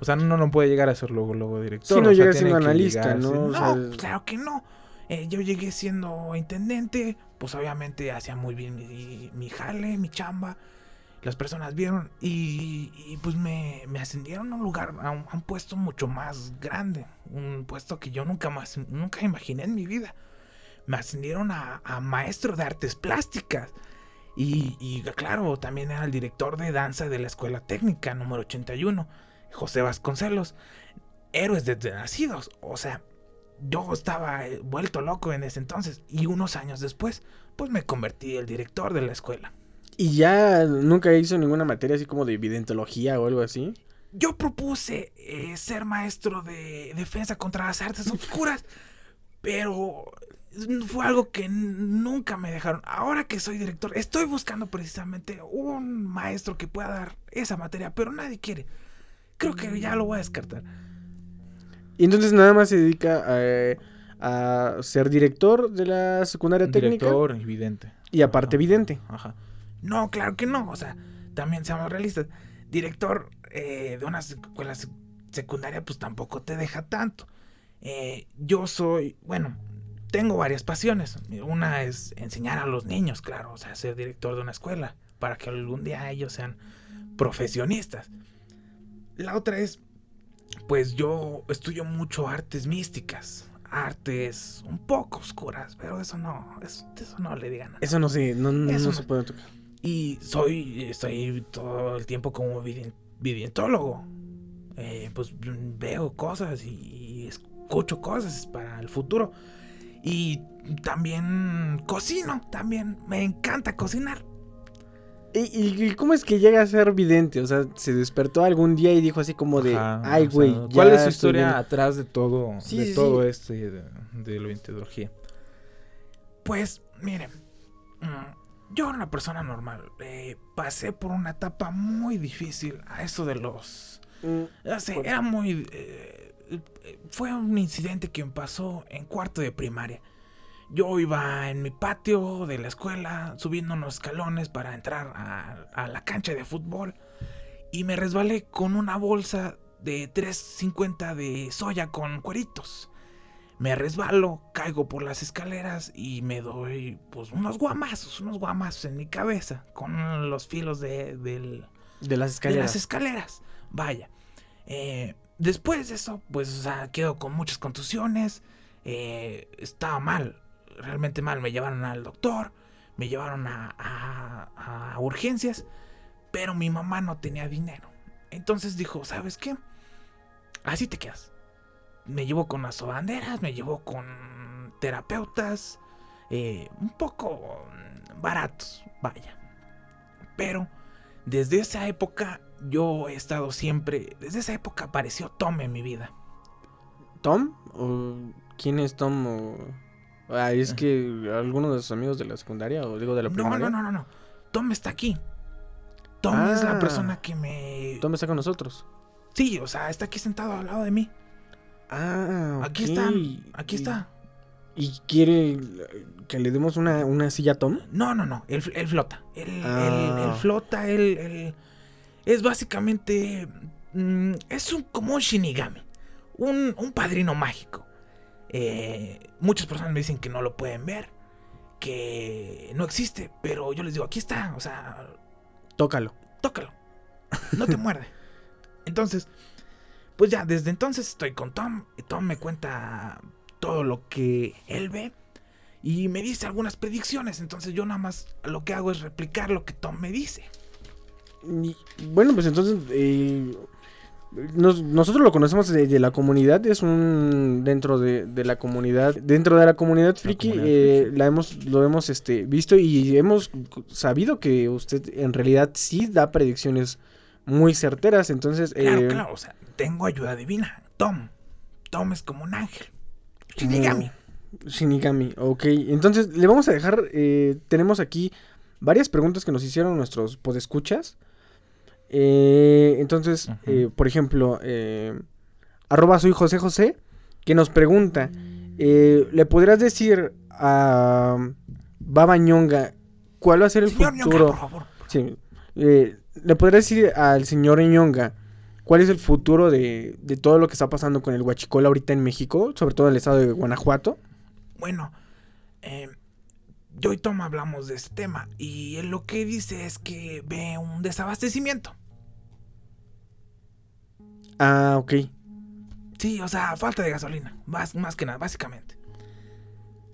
O sea, uno no puede llegar a ser luego, luego director. Sí, no llega siendo analista, llegar ¿no? O No, sea, claro que no. Eh, yo llegué siendo intendente, pues obviamente hacía muy bien mi, jale, mi chamba. Las personas vieron y, pues me, me ascendieron a un lugar, a un, a un puesto mucho más grande. Un puesto que yo nunca más, nunca imaginé en mi vida. Me ascendieron a, a maestro de artes plásticas. Y, y claro, también era el director de danza de la escuela técnica número 81, José Vasconcelos. Héroes desde nacidos. O sea, yo estaba eh, vuelto loco en ese entonces. Y unos años después, pues me convertí el director de la escuela. Y ya nunca hizo ninguna materia así como de evidentología o algo así. Yo propuse eh, ser maestro de defensa contra las artes oscuras, pero fue algo que nunca me dejaron. Ahora que soy director, estoy buscando precisamente un maestro que pueda dar esa materia, pero nadie quiere. Creo que ya lo voy a descartar. Y entonces nada más se dedica a, a ser director de la secundaria técnica Director evidente. y aparte vidente. Ajá. No, claro que no. O sea, también seamos realistas. Director eh, de unas escuelas secundaria pues tampoco te deja tanto. Eh, yo soy, bueno, tengo varias pasiones. Una es enseñar a los niños, claro, o sea, ser director de una escuela, para que algún día ellos sean profesionistas. La otra es, pues yo estudio mucho artes místicas, artes un poco oscuras, pero eso no, eso, eso no le digan. a Eso no sé, no, no, Eso no se puede tocar. y soy, estoy todo el tiempo como vivientólogo. Eh, pues veo cosas y escucho cosas para el futuro. Y también cocino, también me encanta cocinar. ¿Y, cómo es que llega a ser vidente? O sea, se despertó algún día y dijo así como de, Ajá, ay, o sea, güey, ¿Cuál es su historia viendo". atrás de todo, Sí, de sí, todo esto y de, de la vientología? Pues, miren, mm, yo era una persona normal. eh, pasé por una etapa muy difícil a eso de los Mm, No sé, Por- era muy... eh, eh, fue un incidente que me pasó en cuarto de primaria. Yo iba en mi patio de la escuela subiendo unos escalones para entrar a, a la cancha de fútbol y me resbalé con una bolsa de 3.50 de soya con cueritos. Me resbalo, caigo por las escaleras y me doy pues unos guamazos, unos guamazos en mi cabeza con los filos de, del, de las de escaleras. las escaleras. Vaya. Eh, después de eso, pues, o sea, quedo con muchas contusiones. eh, estaba mal, realmente mal. Me llevaron al doctor, me llevaron a, a- urgencias, pero mi mamá no tenía dinero. Entonces dijo, ¿sabes qué? Así te quedas. Me llevó con las sobanderas, me llevó con terapeutas, eh, un poco baratos, vaya. Pero desde esa época yo he estado siempre, desde esa época apareció Tom en mi vida. ¿Tom? ¿O quién es Tom? O... Ah, es que alguno de sus amigos de la secundaria o digo de la No, primaria. no, no, no, no. Tom está aquí. Tom es la Ah. persona que me... Tom está con nosotros. Sí, o sea, está aquí sentado al lado de mí. Ah, Aquí está, aquí Y- está. ¿Y quiere que le demos una, una silla a Tom? No, no, no, él, él flota. Él, Ah. él flota, él, él- Es básicamente... mm, es un, como un Shinigami. Un, un padrino mágico. Eh, muchas personas me dicen que no lo pueden ver. Que no existe. Pero yo les digo, aquí está. O sea, Tócalo. tócalo. No te muerde. Entonces, pues ya, desde entonces estoy con Tom. Y Tom me cuenta todo lo que él ve. Y me dice algunas predicciones. Entonces yo nada más lo que hago es replicar lo que Tom me dice. Y, bueno, pues entonces eh, nos- nosotros lo conocemos de, de la comunidad, es un dentro de, de la comunidad, dentro de la comunidad friki, comunidad eh, friki. la hemos, lo hemos este, visto y hemos sabido que usted en realidad sí da predicciones muy certeras, entonces Claro, eh, claro. O sea, tengo ayuda divina. Tom. Tom es como un ángel. Shinigami. Shinigami, ok, entonces le vamos a dejar, eh, tenemos aquí varias preguntas que nos hicieron nuestros podescuchas. Eh, entonces, eh, por ejemplo, eh, arroba soy José José, que nos pregunta, eh, ¿le podrías decir a Baba Ñonga cuál va a ser el Señor Ñonga, futuro? por favor. Sí, eh, ¿Le podrías decir al señor Ñonga cuál es el futuro de, de todo lo que está pasando con el huachicol ahorita en México, sobre todo en el estado de Guanajuato? Bueno, eh, yo y Tom hablamos de este tema y él lo que dice es que ve un desabastecimiento. Ah, ok. Sí, o sea, falta de gasolina, más, más que nada, básicamente.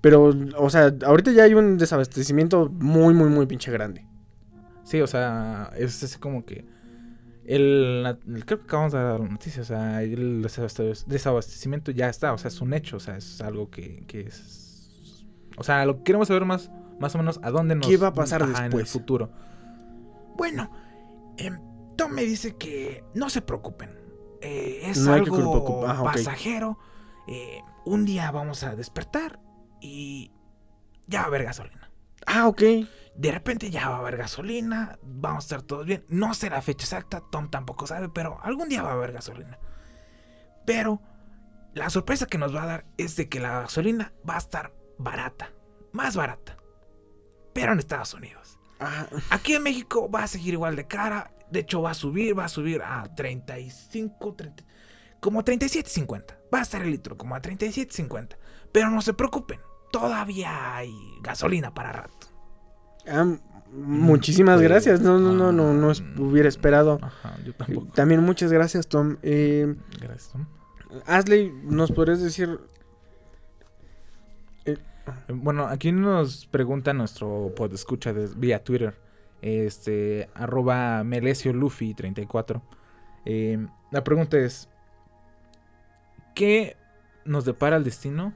Pero, o sea, ahorita ya hay un desabastecimiento muy, muy, muy pinche grande. Sí, o sea, es como que el, creo que acabamos de dar la noticia, o sea, el desabaste- desabastecimiento ya está, o sea, es un hecho, o sea, es algo que, que es... O sea, lo que queremos saber más, más o menos a dónde nos... ¿Qué va a pasar en el futuro. Bueno, em, Tom me dice que no se preocupen, eh, es No algo pasajero, eh, un día vamos a despertar y ya va a haber gasolina Ah, ok. de repente ya va a haber gasolina, vamos a estar todos bien. No sé la fecha exacta, Tom tampoco sabe, pero algún día va a haber gasolina. Pero la sorpresa que nos va a dar es de que la gasolina va a estar barata, más barata. Pero en Estados Unidos. Ah, Aquí en México va a seguir igual de cara, de hecho va a subir, va a subir a 35, 30. como a 37.50. Va a estar el litro como a 37.50. Pero no se preocupen, todavía hay gasolina para rato. Ah, muchísimas Pues, gracias. No, no, no, no, no es- ah, hubiera esperado. Ajá, yo tampoco. También muchas gracias, Tom. Eh, Gracias, Tom. Asley, ¿nos podrías decir Eh, Bueno, aquí nos pregunta nuestro podescucha de, vía Twitter, este, arroba Melesio Luffy 34. Eh, la pregunta es, ¿qué nos depara el destino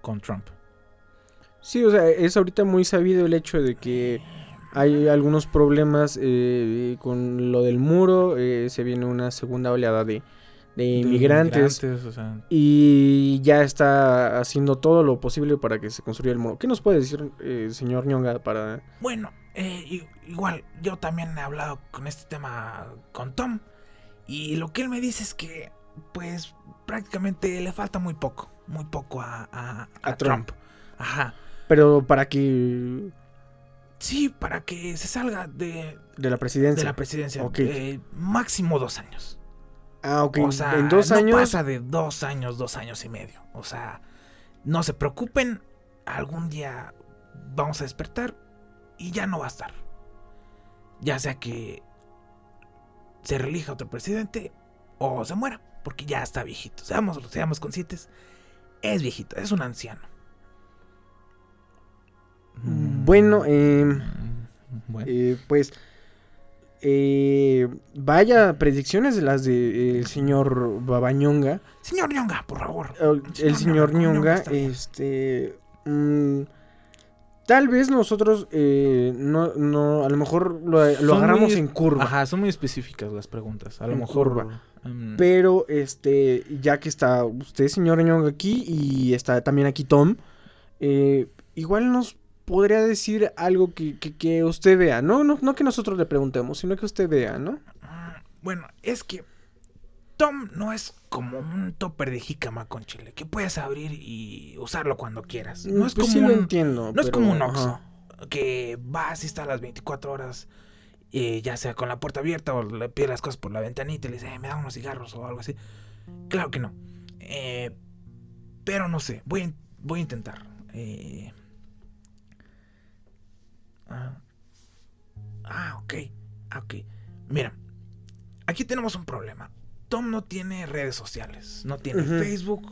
con Trump? Sí, o sea, es ahorita muy sabido el hecho de que hay algunos problemas eh, con lo del muro, eh, se viene una segunda oleada de, de inmigrantes o sea, y ya está haciendo todo lo posible para que se construya el muro. ¿Qué nos puede decir, eh, señor Ñonga, para... Bueno, eh, igual yo también he hablado con este tema con Tom y lo que él me dice es que pues prácticamente le falta muy poco, muy poco a, a- a A Trump. Ajá. Pero para que... Sí, para que se salga de, De la presidencia. de la presidencia. Ok. eh, máximo dos años. Ah, ok. O sea, en dos no años... pasa de dos años, dos años y medio. O sea, no se preocupen, algún día vamos a despertar y ya no va a estar. Ya sea que se relija otro presidente o se muera, porque ya está viejito. Seamos, seamos conscientes, es viejito, es un anciano. Bueno, eh, Mm, bueno. Eh, pues eh, vaya predicciones de las del señor Babañonga. Señor Ñonga, por favor. El, el señor Ñonga, este. mm, tal vez nosotros eh, no, no, a lo mejor lo, agarramos muy- en curva. Ajá, son muy específicas las preguntas. A lo mejor. mm, Pero este, ya que está usted, señor Ñonga, aquí y está también aquí Tom, eh, igual nos podría decir algo que, que, que usted vea, ¿no? ¿no? No que nosotros le preguntemos, sino que usted vea, ¿no? Mm, Bueno, es que Tom no es como un topper de jícama con chile que puedes abrir y usarlo cuando quieras. No es Pues como sí lo un, entiendo. no es pero, como un ajá. Oxxo que vas y está a las 24 horas, eh, ya sea con la puerta abierta o le pides las cosas por la ventanita y le dices, "Eh, me da unos cigarros o algo así. Claro que no. Eh, pero no sé, voy a, voy a intentar. Eh, ah, ah, ok. ah, Ok. Mira, aquí tenemos un problema. Tom no tiene redes sociales, no tiene. Facebook,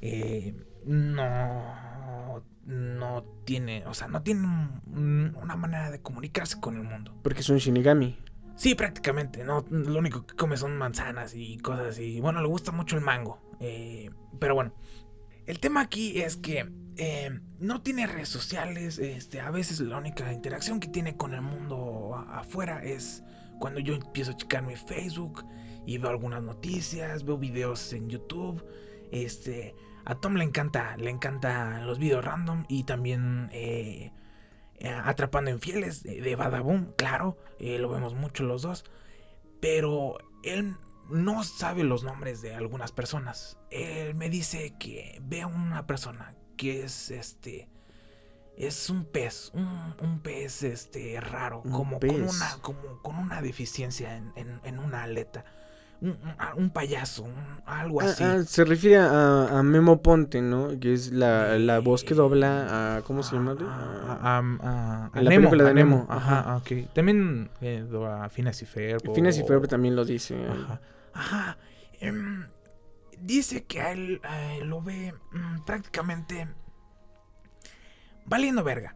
eh, no, no tiene, o sea, no tiene un- una manera de comunicarse con el mundo. Porque es un Shinigami. Sí, prácticamente, no, lo único que come son manzanas y cosas así. Bueno, le gusta mucho el mango, eh, pero bueno, el tema aquí es que eh, no tiene redes sociales, este, a veces la única interacción que tiene con el mundo afuera es cuando yo empiezo a checar mi Facebook y veo algunas noticias, veo videos en YouTube, este, a Tom le encanta, le encanta los videos random y también eh, eh, atrapando infieles de, de Badaboom, claro, eh, lo vemos mucho los dos, pero él no sabe los nombres de algunas personas. Él me dice que ve a una persona que es este es un pez, un, un pez este raro, Un como pez. con una como con una deficiencia en, en- en una aleta. Un, payaso, algo Ah, así. ah, se refiere a, a Memo Ponte, ¿no? Que es la, la voz que dobla a... ¿Cómo se llama? Ah, a En la Nemo, película de a Nemo, Ajá, ok. También eh, a Phineas y Ferb. Phineas y Ferb también lo dice. Ajá. Ajá. em, dice que a él eh, lo ve mm, prácticamente valiendo verga.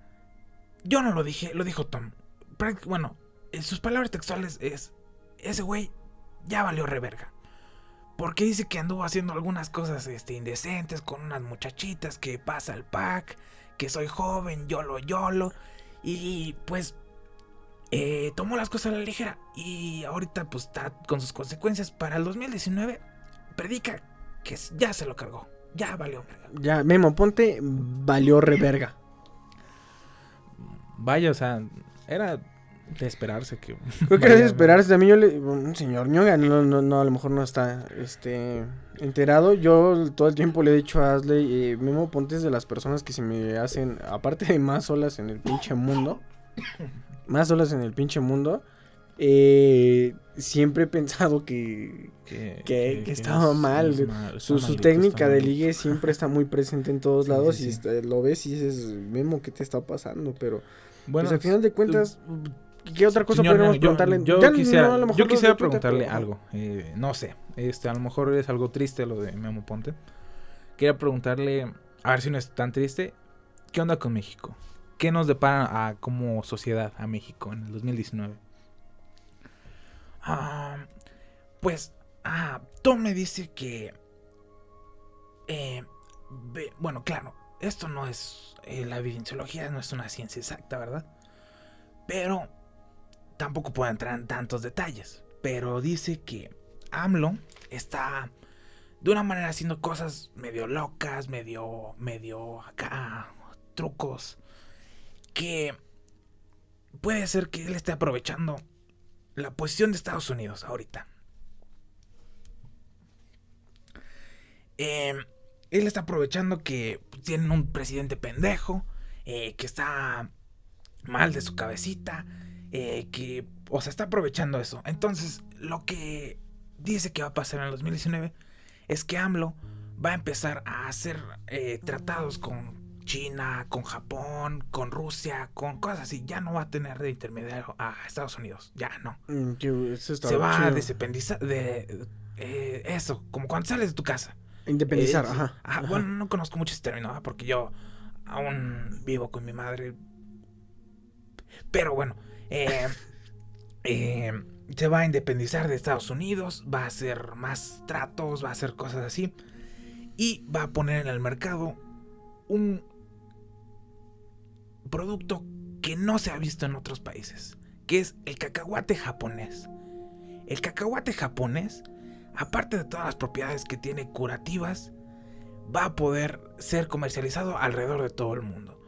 Yo no lo dije, lo dijo Tom. Práct- bueno, en sus palabras textuales es, ese güey ya valió reverga. Porque dice que anduvo haciendo algunas cosas este, indecentes con unas muchachitas, que pasa el pack, que soy joven, yolo, yolo. Y pues eh, tomó las cosas a la ligera y ahorita pues está con sus consecuencias. Para el 2019 predica que ya se lo cargó, ya valió verga. Ya, Memo Ponte valió reverga. Vaya, o sea, era de esperarse que... Creo que era de esperarse. También yo le... Un señor Ñoga, no, no, no, a lo mejor no está este, enterado. Yo todo el tiempo le he dicho a Asley, eh, Memo Ponte es de las personas que se me hacen, aparte de más solas en el pinche mundo, más solas en el pinche mundo, eh, siempre he pensado que, Que, que, que estaba es- mal. es mal, su, está su malito, técnica de malito. ligue siempre está muy presente en todos lados sí, y sí. lo ves y dices, Memo, ¿qué te está pasando? Pero Bueno, pues al final de cuentas, ¿qué otra cosa Señor, podríamos yo- preguntarle? Yo, no, quisiera, a lo mejor yo quisiera preguntarle algo. eh, no sé, este, a lo mejor es algo triste lo de Memo Ponte. Quería preguntarle, a ver si no es tan triste, ¿qué onda con México? ¿Qué nos depara a, como sociedad a México en el 2019? Ah, pues, ah, Tom me dice que... eh, bueno, claro, esto no es... eh, la evidenciología no es una ciencia exacta, ¿verdad? Pero tampoco puedo entrar en tantos detalles. Pero dice que AMLO está de una manera haciendo cosas medio locas, medio, medio acá, trucos. Que puede ser que él esté aprovechando la posición de Estados Unidos ahorita. Eh, él está aprovechando que tienen un presidente pendejo, eh, que está mal de su cabecita, eh, que, o sea, está aprovechando eso. Entonces, lo que dice que va a pasar en el 2019 es que AMLO va a empezar a hacer eh, tratados con China, con Japón, con Rusia, con cosas así. Ya no va a tener de intermediario a Estados Unidos. Ya no. Mm, Se va a desependizar de eh, eso, como cuando sales de tu casa. Independizar, Eh, ajá. ajá, ajá. Bueno, no conozco mucho ese término, porque yo aún vivo con mi madre. Pero bueno, eh, eh, se va a independizar de Estados Unidos, va a hacer más tratos, va a hacer cosas así. Y va a poner en el mercado un producto que no se ha visto en otros países, que es el cacahuate japonés. El cacahuate japonés aparte de todas las propiedades que tiene curativas, va a poder ser comercializado alrededor de todo el mundo.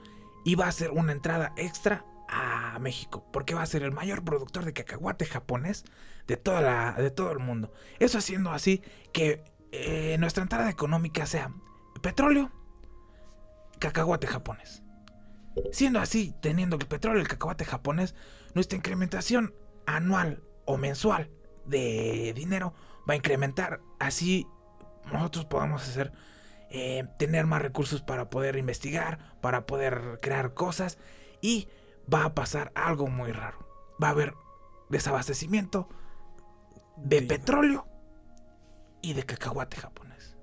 Y va a ser una entrada extra México, porque va a ser el mayor productor de cacahuate japonés de, toda la, de todo el mundo. Eso haciendo así que eh, nuestra entrada económica sea petróleo, cacahuate japonés. Siendo así, teniendo el petróleo y el cacahuate japonés, nuestra incrementación anual o mensual de dinero va a incrementar. Así nosotros podamos hacer, eh, tener más recursos para poder investigar, para poder crear cosas. Y va a pasar algo muy raro. Va a haber desabastecimiento de Sí. petróleo y de cacahuate japonés.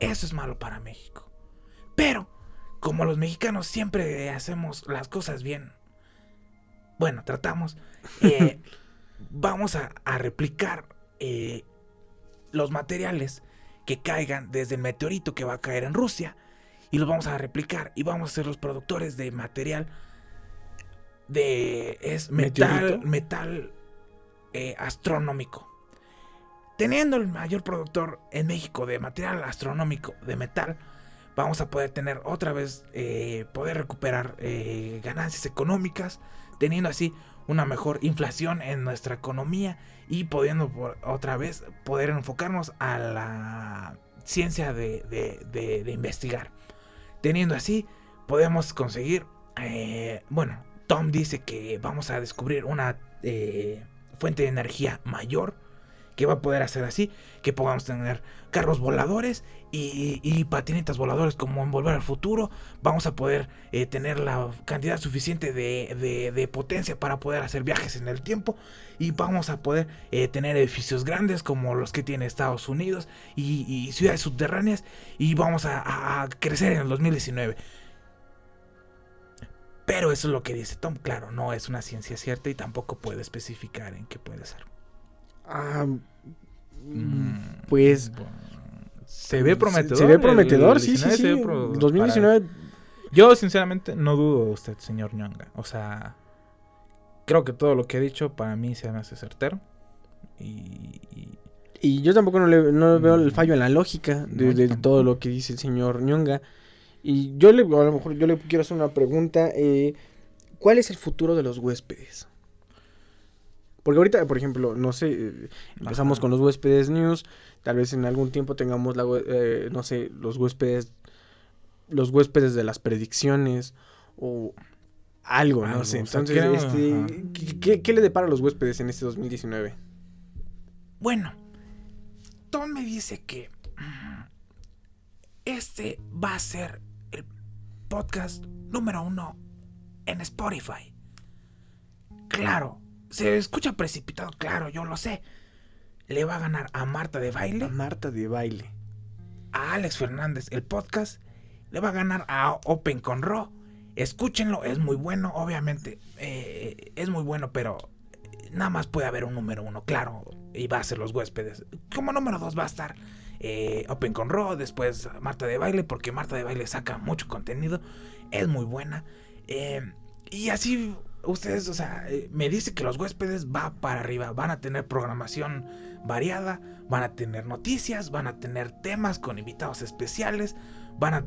Eso es malo para México. Pero, como los mexicanos siempre hacemos las cosas bien, bueno, tratamos, eh, vamos a, a replicar eh, los materiales que caigan desde el meteorito que va a caer en Rusia y los vamos a replicar y vamos a ser los productores de material de es metal ¿Meteorito? metal eh, astronómico teniendo el mayor productor en México de material astronómico de metal vamos a poder tener otra vez eh, poder recuperar eh, ganancias económicas teniendo así una mejor inflación en nuestra economía y pudiendo por- otra vez poder enfocarnos a la ciencia de, de- de- de investigar. Teniendo así, podemos conseguir, eh, bueno, Tom dice que vamos a descubrir una eh, fuente de energía mayor que va a poder hacer así, que podamos tener carros voladores y, patinetas voladores como en Volver al Futuro. Vamos a poder eh, tener la cantidad suficiente de, potencia para poder hacer viajes en el tiempo y vamos a poder eh, tener edificios grandes como los que tiene Estados Unidos y, ciudades subterráneas y vamos a- a crecer en el 2019. Pero eso es lo que dice Tom, claro, no es una ciencia cierta y tampoco puede especificar en qué puede ser. Ah, Mm, pues bueno, se ve prometedor. Se ve el- prometedor, el sí, sí, 19 sí. se ve pro- 2019, para- Yo sinceramente no dudo de usted, señor Ñonga. O sea, creo que todo lo que he dicho para mí se me hace certero. Y, y- y yo tampoco no le no veo el Mm. fallo en la lógica de, No, todo lo que dice el señor Ñonga. Y yo le, a lo mejor yo le quiero hacer una pregunta. eh, ¿Cuál es el futuro de los huéspedes? Porque ahorita, por ejemplo, no sé, eh, empezamos Ajá. con los huéspedes news, tal vez en algún tiempo tengamos la, eh, no sé, los huéspedes, los huéspedes de las predicciones, o algo, no sé. o sea, Entonces, este, ajá. ¿qué, qué, qué le depara a los huéspedes en este 2019? Bueno, Tom me dice que mm, este va a ser el podcast número uno en Spotify. Claro, se escucha precipitado, claro, yo lo sé. Le va a ganar a Marta de A Baile, Marta de baile. a Alex Fernández el podcast, le va a ganar a Open con Ro. Escúchenlo, es muy bueno, obviamente. eh, es muy bueno, pero nada más puede haber un número uno, claro. Y va a ser los huéspedes. Como número dos va a estar eh, Open con Ro, después Marta de Baile, porque Marta de Baile saca mucho contenido. Es muy buena. eh, y así ustedes, o sea, eh, me dice que los huéspedes va para arriba. Van a tener programación variada, van a tener noticias, van a tener temas con invitados especiales, van a,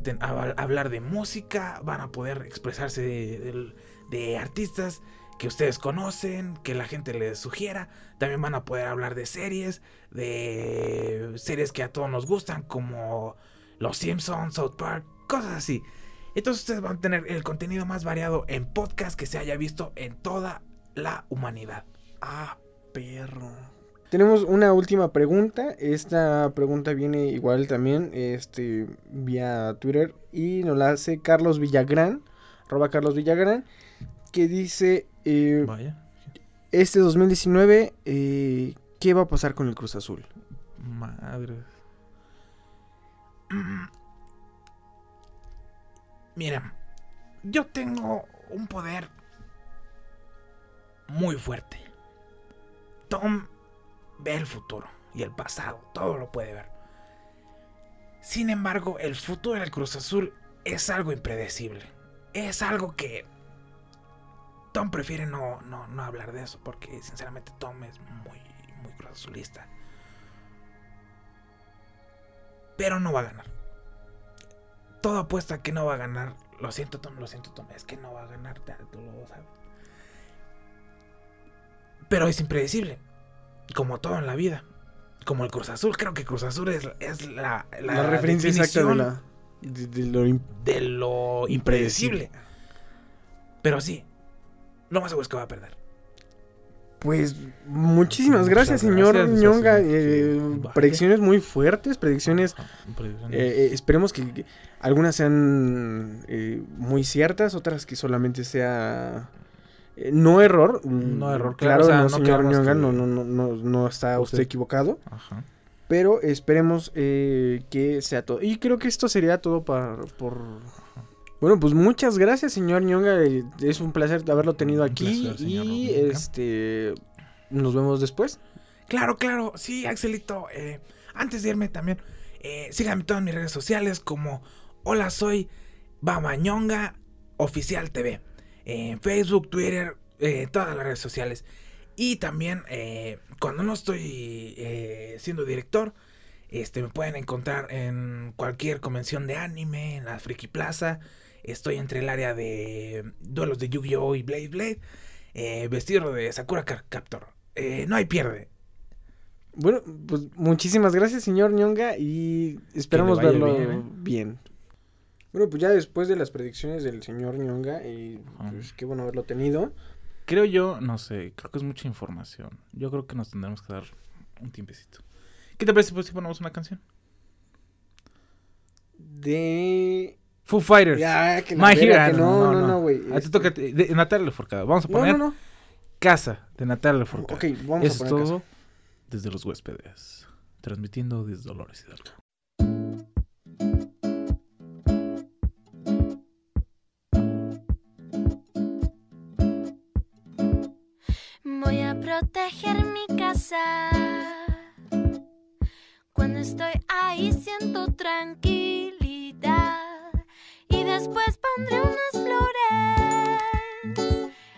hablar de música, van a poder expresarse de, de artistas que ustedes conocen, que la gente les sugiera. También van a poder hablar de series, de series que a todos nos gustan, como Los Simpsons, South Park, cosas así. Entonces ustedes van a tener el contenido más variado en podcast que se haya visto en toda la humanidad. Ah, perro. Tenemos una última pregunta. Esta pregunta viene igual también este, vía Twitter y nos la hace Carlos Villagrán, arroba Carlos Villagrán, que dice, eh, Vaya. este 2019, eh, ¿qué va a pasar con el Cruz Azul? Madre. Mira, yo tengo un poder muy fuerte. Tom ve el futuro y el pasado, todo lo puede ver. Sin embargo, el futuro del Cruz Azul es algo impredecible. Es algo que Tom prefiere no, no, no hablar de eso porque sinceramente Tom es muy, muy Cruz Azulista. Pero no va a ganar. Todo apuesta a que no va a ganar. Lo siento, Tom, lo siento, Tom. Es que no va a ganar. Tú lo sabes. Pero es impredecible. Como todo en la vida. Como el Cruz Azul. Creo que Cruz Azul es, es la, la, La, referencia exacta de, definición la, de, de lo de lo impredecible. Pero sí. Lo más seguro es que va a perder. Pues muchísimas gracias, señor gracias, Ñonga. eh, vaya. predicciones muy fuertes, predicciones predicciones. Eh, eh, esperemos que, que algunas sean eh, muy ciertas, otras que solamente sea eh, no error. No mm, error, claro, claro, o sea, no, no señor Ñonga, que- no, no, no, no, no está usted Usted- equivocado, Ajá. pero esperemos eh, que sea todo. Y creo que esto sería todo para, por... Bueno, pues muchas gracias, señor Ñonga. eh, Es un placer haberlo tenido aquí placer, y este nos vemos después. Claro, claro, sí, Axelito. eh, antes de irme también, eh, síganme en todas mis redes sociales como Hola, soy Babañonga Oficial TV. En Facebook, Twitter, eh, todas las redes sociales. Y también, eh, cuando no estoy eh, siendo director, este, me pueden encontrar en cualquier convención de anime, en la Friki Plaza. Estoy entre el área de duelos de Yu-Gi-Oh! y Blade Blade. eh, vestido de Sakura Car- Captor. Eh, no hay pierde. Bueno, pues muchísimas gracias, señor Ñonga, y esperamos verlo bien, bien, ¿eh? Bueno, pues ya después de las predicciones del señor Ñonga, y Ajá. pues qué bueno haberlo tenido. Creo yo, no sé, creo que es mucha información. Yo creo que nos tendremos que dar un tiempecito. ¿Qué te parece pues, si ponemos una canción? De. Foo Fighters. Ya, que la My Hero. que no, no, no, güey. A ti este- toca de, de Natalia Lafourcade. Vamos a No, poner no, no. Casa de Natalia Lafourcade. Ok, vamos Eso a es poner todo casa. desde los huéspedes. Transmitiendo desde Dolores Hidalgo. Voy a proteger mi casa. Cuando estoy ahí siento tranquilidad. Después pondré unas flores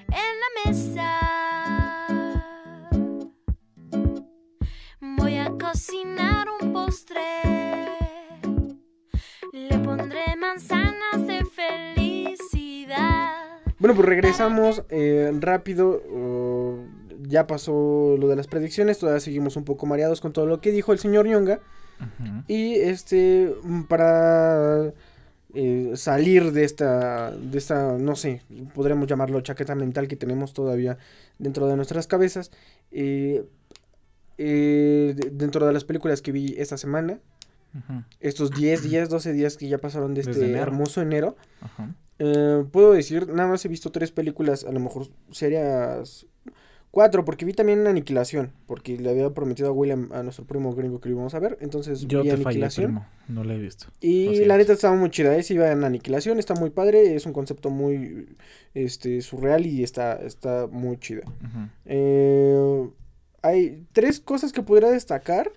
en la mesa. Voy a cocinar un postre. Le pondré manzanas de felicidad. Bueno, pues regresamos eh, rápido. uh, ya pasó lo de las predicciones. Todavía seguimos un poco mareados con todo lo que dijo el señor Ñonga. Ujú. Y este, para eh, salir de esta, de esta, no sé, podríamos llamarlo chaqueta mental que tenemos todavía dentro de nuestras cabezas. Eh, eh, de- dentro de las películas que vi esta semana, estos 10 días, 12 días que ya pasaron de Desde este enero. hermoso enero, eh, puedo decir, nada más he visto tres películas, a lo mejor serias cuatro, porque vi también Aniquilación, porque le había prometido a William, a nuestro primo gringo que lo íbamos a ver, entonces Yo vi te fallé, Aniquilación. primo. No la he visto. Y la neta estaba muy chida, ¿eh? Iba en Aniquilación, está muy padre, es un concepto muy este, surreal y está, está muy chida. Eh, hay tres cosas que podría destacar.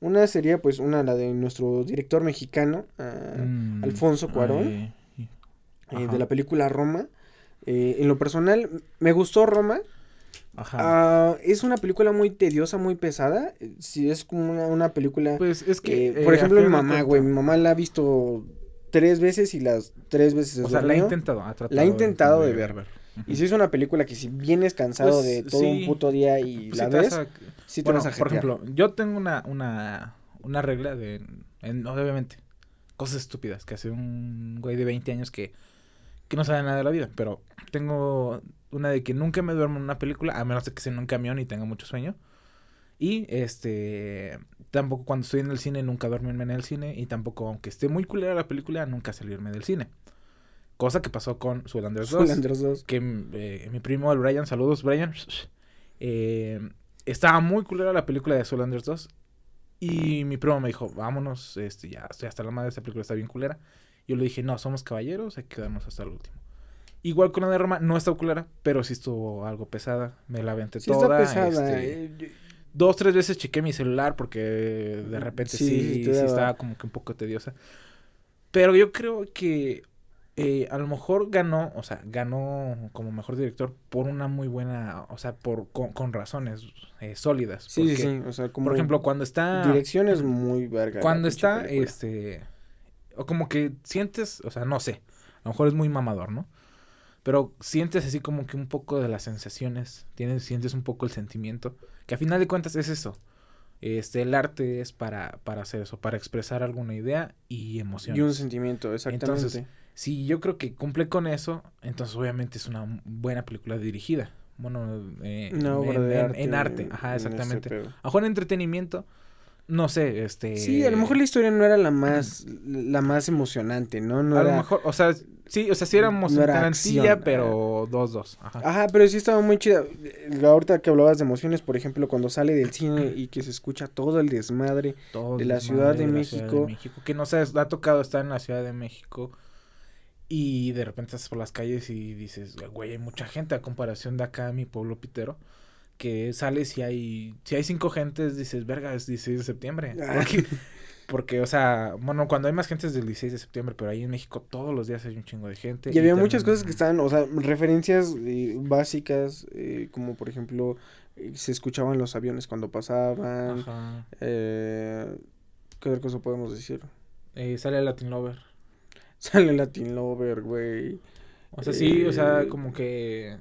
Una sería, pues, una, la de nuestro director mexicano, ah, Mm, Alfonso Cuarón, eh, de la película Roma. Eh, en lo personal, me gustó Roma. Ajá. Ah, es una película muy tediosa, muy pesada. Sí, es como una, una película... Pues es que. eh, eh, por ejemplo, mi de mamá, güey. Mi mamá la ha visto tres veces y las tres veces O sea, la ha intentado. Ha La ha intentado de ver. ver. Y si es una película que si vienes cansado Pues, de todo un sí. puto día y Pues la te ves, a- sí te Bueno, vas a por jetear. ejemplo, yo tengo una, una, una regla de, en- obviamente, cosas estúpidas que hace un güey de 20 años que, que no sabe nada de la vida, pero tengo una de que nunca me duermo en una película, a menos de que sea en un camión y tenga mucho sueño. Y este, tampoco cuando estoy en el cine, nunca duermirme en el cine. Y tampoco, aunque esté muy culera la película, nunca salirme del cine. Cosa que pasó con Zoolander 2 Zoolander 2. que eh, mi primo el Brian, saludos Brian, eh, estaba muy culera la película de Solanders 2 y mi primo me dijo, vámonos, este, ya estoy hasta la madre, esta película está bien culera. Yo le dije, no, somos caballeros, hay que quedarnos hasta el último. Igual con la de Roma, no está culera, pero sí estuvo algo pesada, me la aventé Sí toda. está pesada. este, eh, yo- dos, tres veces chequé mi celular porque de repente Sí, estaba como que un poco tediosa. Pero yo creo que eh, a lo mejor ganó, o sea, ganó como mejor director por una muy buena, o sea, por con, con razones eh, sólidas. Sí, sí, porque, sí. O sea, como Por ejemplo, cuando está dirección es muy verga. cuando está película. este o como que sientes, o sea, no sé, a lo mejor es muy mamador, ¿no? Pero sientes así como que un poco de las sensaciones, tienes sientes un poco el sentimiento, que a final de cuentas es eso. Este, el arte es para, para hacer eso, para expresar alguna idea y emoción. Y un sentimiento, exactamente. Entonces, Si yo creo que cumple con eso, entonces obviamente es una buena película dirigida. Bueno, eh, en, en- arte. en arte, ajá, en exactamente. pedo. A lo mejor en entretenimiento, no sé, este... Sí, a lo mejor la historia no era la más, la más emocionante, ¿no? No a lo mejor, o sea, sí, o sea, sí no era Tarantilla, acción, pero 2-2. Ajá. Ajá, pero sí estaba muy chida. Eh, Ahorita que hablabas de emociones, por ejemplo, cuando sale del cine y que se escucha todo el desmadre. Todo de la desmadre Ciudad de la México. México, Que no sé, ha tocado estar en la Ciudad de México y de repente estás por las calles y dices, güey, hay mucha gente a comparación de acá, mi pueblo pitero, que sales y hay, si hay cinco gentes, dices, verga, es 16 de septiembre. Ah. Porque, porque, o sea, bueno, cuando hay más gente es del 16 de septiembre, pero ahí en México todos los días hay un chingo de gente. Y había muchas cosas que estaban, o sea, referencias eh, básicas, eh, como por ejemplo, eh, se escuchaban los aviones cuando pasaban. Ajá. Eh, ¿Qué otra cosa podemos decir? Sale Latin Lover. Sale Latin Lover, güey. O sea, sí, o sea, como que...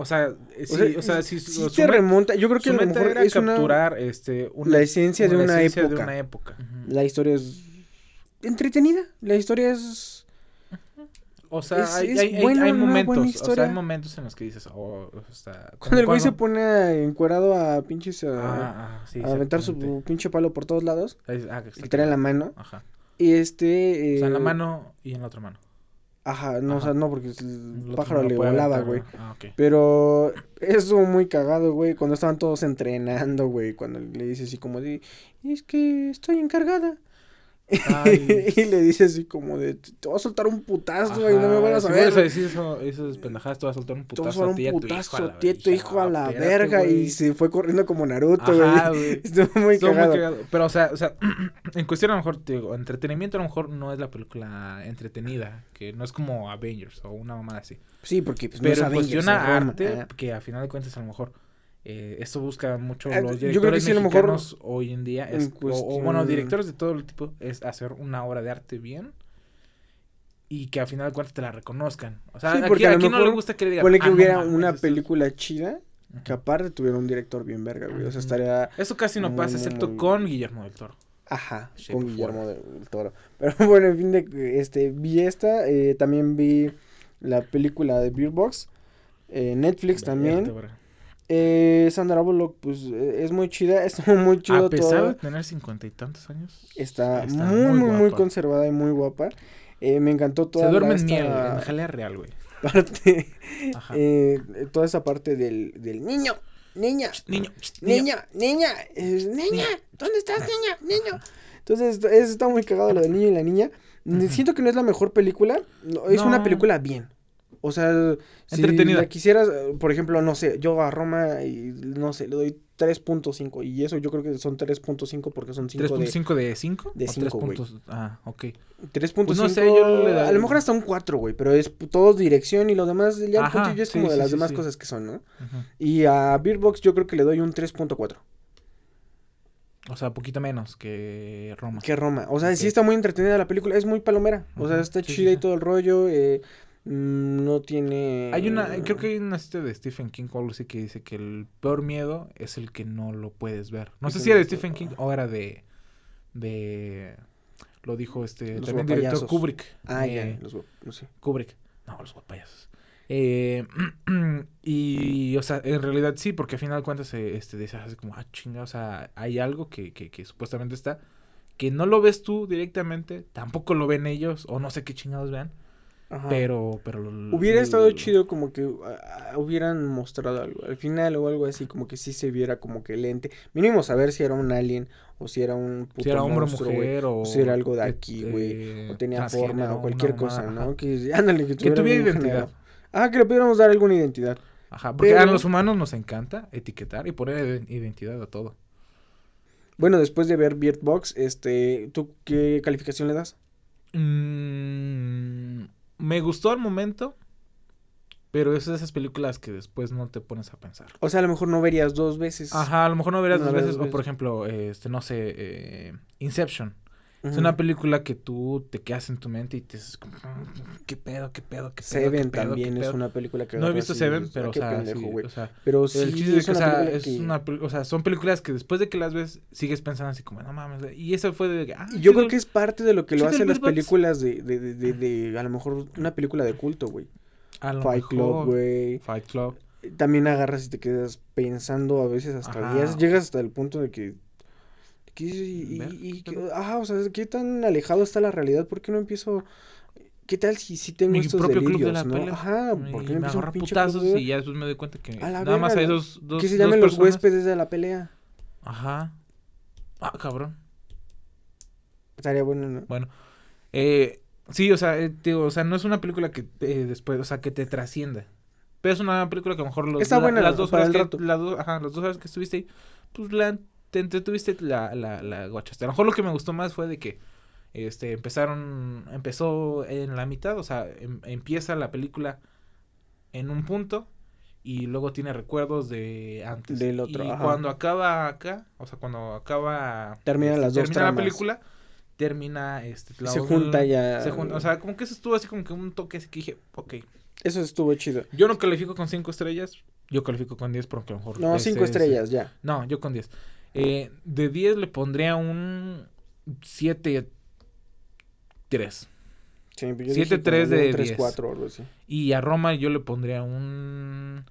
O sea, eh, sí, O sea, o sea, sí, te remonta. Yo creo que su a lo mejor era es una- capturar este, una- la esencia de la una esencia época. de una época. Ujú. La historia es entretenida. La historia es. O sea, es- hay, es hay- buena, una momentos, o sea, hay momentos en los que dices, oh, o sea, Cuando el güey se pone encuerado a pinches. A, Ah, ah, sí, a aventar su pinche palo por todos lados. Ah, Que trae en la mano. Ajá. Y este. O sea, en la eh, mano y en la otra mano. Ajá, no, o sea, no, porque el pájaro le volaba, güey. Ah, ok. Pero eso muy cagado, güey, cuando estaban todos entrenando, güey, cuando le dice así como de, es que estoy encargada. Y le dice así como de, te voy a soltar un putazo, güey, no me Ajá, van a si saber. a decir eso, esas pendejadas, te vas a soltar un a putazo a ti y a un tu hijo, a putazo, la ti, tu hijo a la Espérate, verga, güey. y se fue corriendo como Naruto, Ajá, güey. Estuvo muy Estuvo cagado. muy cagado. Pero, o sea, o sea, en cuestión a lo mejor, te digo, entretenimiento a lo mejor no es la película entretenida, que no es como Avengers o una mamada así. Sí, porque pues no Pero es en Avengers, cuestión es a Roma. arte, Ah. que a final de cuentas a lo mejor eh, esto busca mucho Ah, los yo creo directores que sí, a lo mejor, hoy en día, es- en o- o, bueno, directores de todo el tipo, es hacer una obra de arte bien y que a final de cuentas te la reconozcan. O sea, Sí, aquí, porque a lo aquí no le gusta que le digan, "Ah, que no hubiera una esto es-". película chida, que aparte tuviera un director bien verga, güey, o sea, Ujú. estaría... Eso casi no pasa, muy, excepto muy- con Guillermo del Toro. Ajá, Shape con Guillermo del Toro. Pero bueno, en fin, de, este, vi esta, eh, también vi la película de Beer Box, eh, Netflix también. Vértebra. Eh, Sandra Bullock, pues eh, es muy chida, estuvo muy chido A pesar todo. de tener cincuenta y tantos años. Está, está muy, muy, muy, conservada y muy guapa. Eh, me encantó toda Se duerme la- en miel, esta en jalea real, güey. parte, Ajá. eh, toda esa parte del, del niño, niña, Niño, niño. niña, niña, niña, ¿dónde estás, niña, niño? Entonces, está muy cagado lo del niño y la niña. Siento que no es la mejor película, no, es una película bien. O sea, si la quisieras, eh, por ejemplo, no sé, yo a Roma y no sé, le doy 3.5 y eso yo creo que son 3.5 porque son 5 de 3.5 de 5? de cinco, güey. Ah, ok. 3.5. Pues no sé, yo le A lo mejor hasta un 4, güey, pero es todo dirección y lo demás ya el Ajá, puntillo es sí, como de sí, las sí, demás sí. cosas que son, ¿no? Ujú. Y a Beerbox yo creo que le doy un 3.4. O sea, poquito menos que Roma. Que Roma. O sea, sí Ok. está muy entretenida la película, es muy palomera. O sea, está sí, sí, chida y sí. todo el rollo. eh, no tiene. Hay una, creo que hay una cita de Stephen King o algo así que dice que el peor miedo es el que no lo puedes ver. No sé si era de Stephen King o era de, de, lo dijo este, Los también director. Kubrick. Ah, eh, ya. Los, no sé. Kubrick. No, los guapayazos. Eh, y, o sea, en realidad sí, porque al final de cuentas eh, este, así como, ah, chinga, o sea, hay algo que, que, que supuestamente está, que no lo ves tú directamente, tampoco lo ven ellos, o no sé qué chingados vean, Ajá. pero, pero... Hubiera estado chido como que ah, hubieran mostrado algo al final o algo así, como que sí se viera como que lente. Mínimo saber si era un alien o si era un puto Si era hombre o monstruo, mujer, o... si era algo de aquí, güey, eh, o tenía forma o cualquier cosa, ¿no? Que, ándale, que, Que tuviera identidad. Ah, que le pudiéramos dar alguna identidad. Ajá, porque a los humanos nos encanta etiquetar y poner iden- identidad a todo. Bueno, después de ver Beard Box, este, ¿tú qué calificación le das? Mm, me gustó al momento, pero es de esas películas que después no te pones a pensar. O sea, a lo mejor no verías dos veces. Ajá, a lo mejor no No dos veces, dos o por ejemplo, este, no sé, eh, Inception. Es una película que tú te quedas en tu mente y te dices como, "Mm, ¿qué pedo, qué pedo, qué pedo? Seven qué pedo, también qué es pedo?". una película que No he visto Seven, pero, "Ah, o sea, pendejo, sí, güey". o sea, Pero sí, el chiste es que, o sea, es que- una, o sea, son películas que después de que las ves, sigues pensando así como, no mames, güey", y eso fue de ah, Yo creo que es parte de lo que lo hacen las películas de, de, de, de, de, a lo mejor una película de culto, güey. a lo Fight Club, güey. Fight Club. También agarras y te quedas pensando a veces hasta días. Llegas hasta el punto de que... que- y, y- ajá, o sea, ¿qué tan alejado está la realidad? ¿Por qué no empiezo... ¿Qué tal si, si tengo Mi estos propio club de delirios, la no? pelea. Ajá, ¿por y qué no me club putazos de- y ya después me doy cuenta que A la nada más hay dos, dos Que se llamen los huéspedes de la pelea. Ajá. Ah, cabrón. Estaría bueno, ¿no? Bueno, eh, sí, o sea, eh, digo, o sea, no es una película que eh, después, o sea, que te trascienda. Pero es una película que a lo mejor los, Está buena las dos horas que, las dos, ajá, las dos horas que estuviste ahí, pues la, te entretuviste, la, la, la guachaste. A lo mejor lo que me gustó más fue de que, este, empezaron, empezó en la mitad, o sea, em- empieza la película en un punto y luego tiene recuerdos de antes. Del otro, Y ajá. cuando acaba acá, o sea, cuando acaba... Terminan este, las dos termina la película, termina, este... la Se otra- junta ya. se junta, o sea, como que eso estuvo así como que un toque así que dije, ok. Eso estuvo chido. Yo no califico con 5 estrellas, yo califico con 10 porque a lo mejor... No, ese cinco es- estrellas, ya. No, yo con 10. Eh, de 10 le pondría un 7... 3. Sí, yo dije Siete, como tres un de tres, diez. cuatro o algo así. Y a Roma yo le pondría un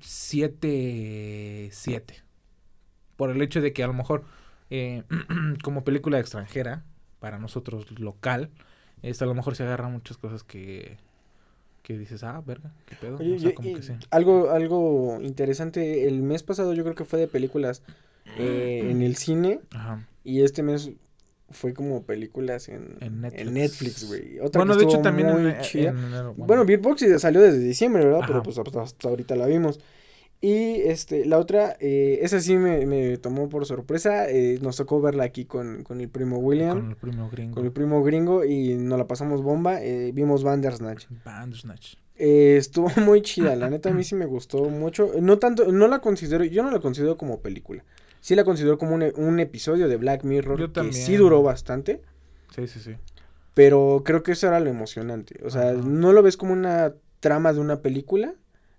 7 7. Por el hecho de que a lo mejor eh, como película extranjera, para nosotros local, este, a lo mejor se agarra muchas cosas que que dices, ah, verga, qué pedo. Oye, o sea, y- como que sí. algo, algo interesante, el mes pasado yo creo que fue de películas eh, en el cine Ajá. y este mes fue como películas en, En Netflix. güey. Otra Bueno, de hecho también muy en, chida. en enero, Bueno, Beatbox salió desde diciembre, ¿verdad? Pero pues hasta, hasta ahorita la vimos. Y este, la otra, eh, esa sí me, me tomó por sorpresa. eh, nos tocó verla aquí con, con el primo William, con el primo gringo. con el primo gringo, y nos la pasamos bomba. eh, vimos Bandersnatch. Bandersnatch. Eh, estuvo muy chida, la neta a mí sí me gustó mucho. No tanto, no la considero, yo no la considero como película. Sí la considero como un, e- un episodio de Black Mirror Yo que sí duró bastante, Sí, sí, sí. pero creo que eso era lo emocionante. O sea, Ajá. no lo ves como una trama de una película,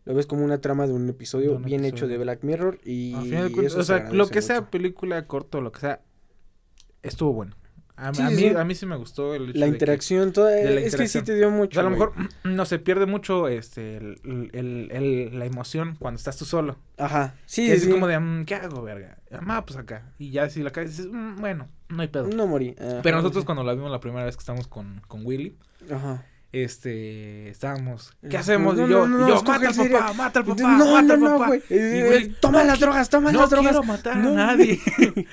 lo ves como una trama de un episodio De un bien hecho de Black Mirror y A final de cuentas, eso o se sea, lo que sea película corto, lo que sea, estuvo bueno. A, Sí, a mí, sí. a mí sí me gustó el hecho La de que- interacción, toda, de la es que sí te dio o mucho. sea, a lo mejor no se pierde mucho este el, el- el- la emoción cuando estás tú solo. Ajá, sí, que sí. es como de, mm, ¿qué hago, verga? Ah, pues acá. Y ya si la caes dices, "Mm, bueno, no hay pedo. No morí. ajá, Pero nosotros cuando la vimos la primera vez que estábamos con, con Willy, Ajá. Este, estábamos, ¿qué No, hacemos? no, y yo, no, no, y yo mata al papá, mata al papá, no, mata no, al no, papá. güey. Y Eh, Willy, toma "No las drogas, toma no las drogas. quiero matar No. a nadie.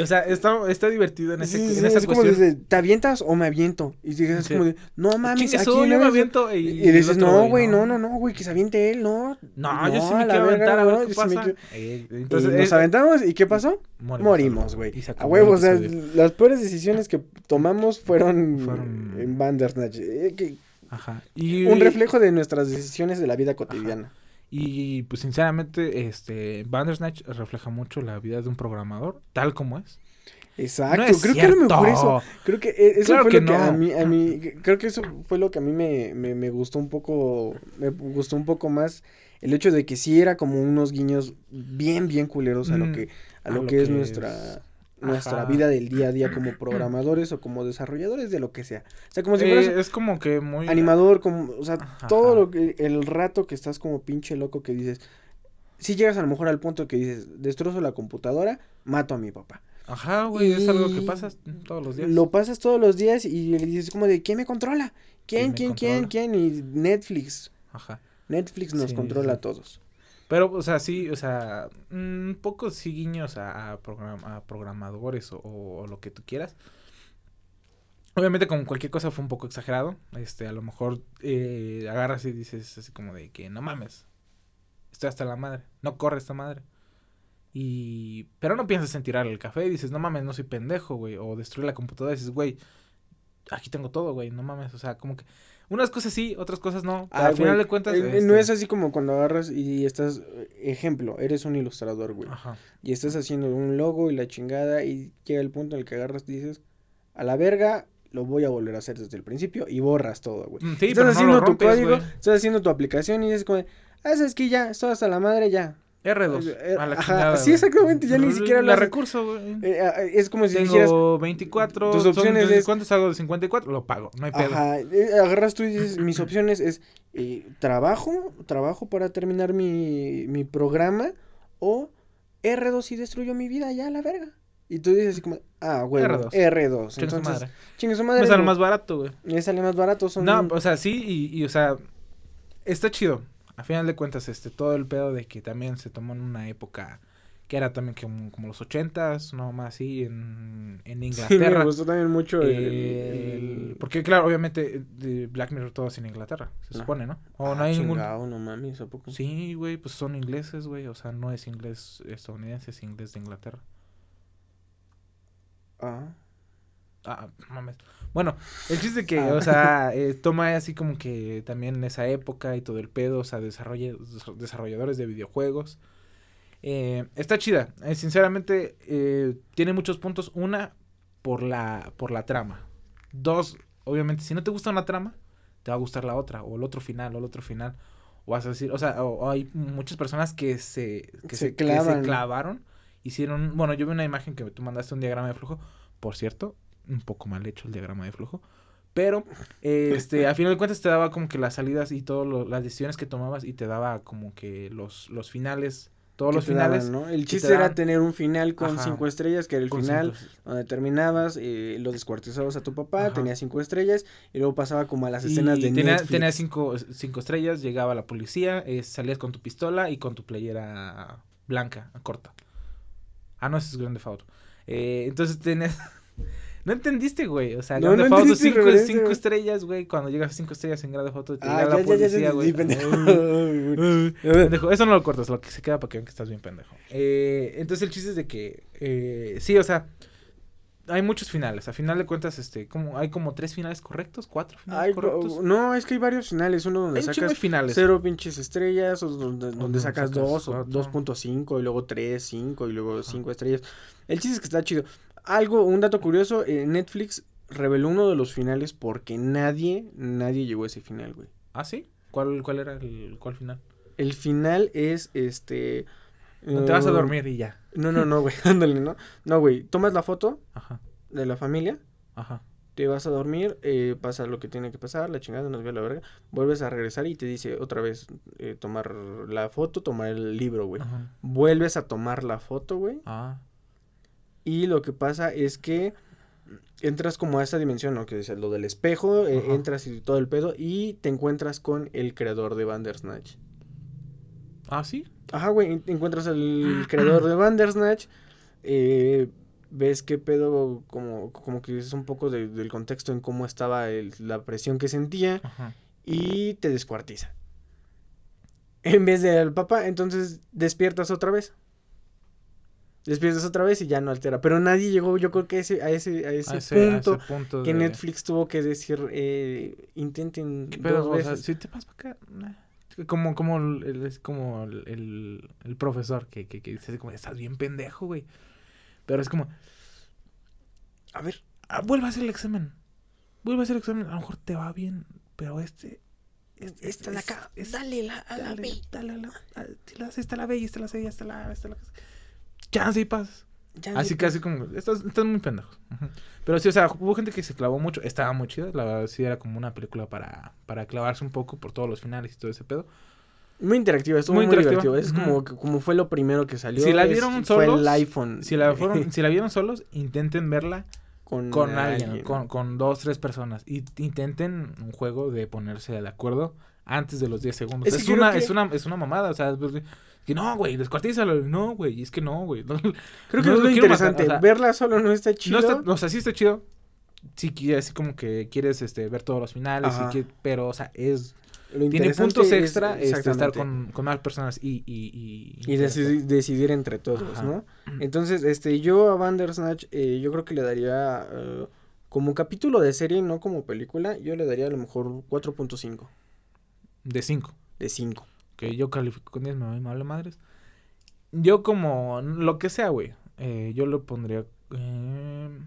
o sea, está, está divertido en, ese, Sí, en sí, esa es como cuestión. de, ¿te avientas o me aviento? Y dices Sí. como de, no mames, aquí yo no me aviento y, Y, dices, no, güey, no, no, no, güey, que se aviente él, no. No, yo sí me quiero aventar a no, ver qué pasa. Eh, entonces, nos es- aventamos, ¿y qué pasó? morimos, güey. A acabó huevo, o el sea, episodio. las peores decisiones que tomamos fueron, Fueron- en Bandersnatch. Eh, Ajá. Y, un reflejo de nuestras decisiones de la vida cotidiana. Y pues sinceramente, este Bandersnatch refleja mucho la vida de un programador, tal como es. Exacto, No es creo que a lo mejor eso, creo que eh, eso Claro fue que lo que a mí, a mí, creo que eso fue lo que a mí me, me, me gustó un poco, me gustó un poco más el hecho de que sí era como unos guiños bien, bien culeros a lo Mm, que, a lo que es nuestra, nuestra Ajá. vida del día a día como programadores o como desarrolladores de lo que sea. O sea, como si fueras Eh, es como que muy animador, como, o sea, Ajá. todo lo que, el rato que estás como pinche loco que dices, si llegas a lo mejor al punto que dices, destrozo la computadora, mato a mi papá. Ajá, güey, es algo que Y pasa todos los días. Lo pasas todos los días y le dices como de, ¿quién me controla? ¿Quién, ¿Quién quién, me quién, quién? Y Netflix. Ajá. Netflix nos Sí, controla sí. a todos. Pero, o sea, sí, o sea, un poco sí guiños a, a, program- a programadores o, o lo que tú quieras. Obviamente, como cualquier cosa fue un poco exagerado. Este, a lo mejor eh, agarras y dices así como de que no mames. Estoy hasta la madre. No corre esta madre. Y. Pero no piensas en tirar el café y dices, no mames, no soy pendejo, güey. O destruir la computadora y dices, güey, aquí tengo todo, güey. No mames. O sea, como que. Unas cosas sí, otras cosas no. Ah, al final de cuentas. eh, este, No es así como cuando agarras y estás, ejemplo, eres un ilustrador, güey. Ajá. Y estás haciendo un logo y la chingada y llega el punto en el que agarras y dices, a la verga, lo voy a volver a hacer desde el principio y borras todo, güey. Mm, Sí, estás pero no haciendo lo tu rompes, código, güey. estás haciendo tu aplicación y dices como, ah, que ya, estoy hasta la madre, ya. R2. Eh, a la ajá, chingada, sí, güey. exactamente, ya ni siquiera lo La recurso, güey. Eh, ah, es como si dijeras, Tengo 24. tus son- opciones es- ¿Cuántos hago de 54? Lo pago, no hay pedo. Ajá, eh, agarras tú y dices, mis opciones es eh, trabajo, trabajo para terminar mi, mi programa o R2 y destruyo mi vida ya a la verga. Y tú dices así como, ah, huevo, R2. R2. Chinga su Entonces, madre. chingue su madre. Me sale más barato, güey. Me sale más barato, son... No, o sea, sí, y, y, o sea, está chido. A final de cuentas, este, todo el pedo de que también se tomó en una época que era también como, como los ochentas, no más así, en, en Sí, me Inglaterra. gustó también mucho el... Eh, el- Porque, claro, obviamente, de Black Mirror todo es en Inglaterra, se Ah. supone, ¿no? O Ah, no hay ningún... chingao, no mames, ¿a poco? Sí, güey, pues son ingleses, güey. O sea, no es inglés estadounidense, es inglés de Inglaterra. Ah, Ah, mames. Bueno, el chiste que, Ah. o sea, eh, toma así como que también esa época y todo el pedo, o sea, desarrolla- desarrolladores de videojuegos. Eh, está chida. Eh, sinceramente, tiene muchos puntos. Una, por la, por la trama. Dos, obviamente, si no te gusta una trama, te va a gustar la otra, o el otro final, o el otro final. O vas a decir, o sea, o, o hay muchas personas que se, que Se se, que se clavaron. Hicieron, bueno, yo vi una imagen que tú mandaste un diagrama de flujo. Por cierto, un poco mal hecho el diagrama de flujo. Pero, este, a final de cuentas te daba como que las salidas y todas las decisiones que tomabas y te daba como que los, los finales, todos los daban, finales. ¿no? El chiste te era daban. tener un final con Ajá. cinco estrellas, que era el con final cinco- donde terminabas, eh, lo descuartizabas a tu papá, Ajá. tenía cinco estrellas, y luego pasaba como a las escenas y de tenía, Netflix. tenía cinco, cinco estrellas, llegaba la policía, eh, salías con tu pistola y con tu playera blanca, corta. Ah, no, ese es Grande Auto. Eh, entonces tenías... no entendiste, güey. O sea, No, no cinco, referencia, cinco güey. estrellas, güey. Cuando llegas a cinco estrellas en Grande Auto, te Ah, llega la ya, ya, policía, güey. pendejo. Eso no lo cortas, lo que se queda para que vean que estás bien pendejo. Eh, entonces el chiste es de que, eh, sí, o sea, hay muchos finales. A final de cuentas, este, como, hay como tres finales correctos, cuatro finales correctos. no, es que hay varios finales, uno donde Hay sacas finales. cero pinches estrellas, o donde, donde donde sacas sacas dos, o cuatro. 2.5, y luego 3, 5, y luego 5 estrellas. El chiste es que está chido. Algo, un dato curioso, eh, Netflix reveló uno de los finales porque nadie, nadie llegó a ese final, güey. ¿Ah, sí? ¿Cuál, cuál era el cuál final? El final es, este... No te vas a eh, dormir y ya. No, no, no, güey, ándale, ¿no? No, güey, tomas la foto, Ajá. de la familia, Ajá. te vas a dormir, eh, pasa lo que tiene que pasar, la chingada nos ve la verga, vuelves a regresar y te dice otra vez eh, tomar la foto, tomar el libro, güey. Ajá. Vuelves a tomar la foto, güey, Ah. Y lo que pasa es que entras como a esa dimensión, ¿no? Que es lo del espejo, eh, entras y todo el pedo y te encuentras con el creador de Bandersnatch. Ah, sí. Ajá, güey, en- encuentras al creador de Bandersnatch, eh, ves qué pedo, como, como que es un poco de- del contexto en cómo estaba el- la presión que sentía Ajá. y te descuartiza. En vez de al papá, entonces despiertas otra vez. Despiertas otra vez y ya no altera. Pero nadie llegó, yo creo que ese, a ese, a ese, A ese, a punto ese punto que de- Netflix tuvo que decir, eh, intenten ¿Qué dos pedo? O sea, veces. si te vas para acá. nah. Como, como, el, es como el, el, el profesor que, que, que dice como, estás bien pendejo, güey. Pero es como, a ver, ah, vuelve a hacer el examen. Vuelve a hacer el examen, a lo mejor te va bien, pero este... este- Esta la es- acá, es- dale la, a la dale, B. dale a la, a- la- esta la B y esta la C y esta la esta la... Chance y pasas. Ya Así que así como, estás, estás muy pendejo. Ujú. Pero sí, o sea, hubo gente que se clavó mucho, estaba muy chida, la verdad sí era como una película para, para clavarse un poco por todos los finales y todo ese pedo. Muy interactiva, estuvo Muy muy, interactiva. Es como, como fue lo primero que salió. Si la es- vieron fue solos, el iPhone. Si la, fueron, si la vieron solos, intenten verla con, con alguien, con, con dos, tres personas. Y intenten un juego de ponerse de acuerdo antes de los 10 segundos. Es una, que- es, una, es una mamada, o sea, es- que no, güey, descuartízalo. No, güey, es que no, güey. No, Creo que no es lo matar, interesante. o sea, Verla solo no está chido. No está, o sea, sí está chido. Sí, así como que quieres este, ver todos los finales, y Ajá. que- pero, o sea, es Lo tiene puntos es- extra este, estar con, con más personas y... Y, y, Y decidir, decidir entre todos, Ajá. ¿no? Entonces, este, yo a Bandersnatch, eh, yo creo que le daría, eh, como capítulo de serie, no como película, yo le daría a lo mejor 4.5 De 5. de 5. Que yo califico con 10, me vale madre madres. Yo como lo que sea, güey. eh, yo le pondría... Eh,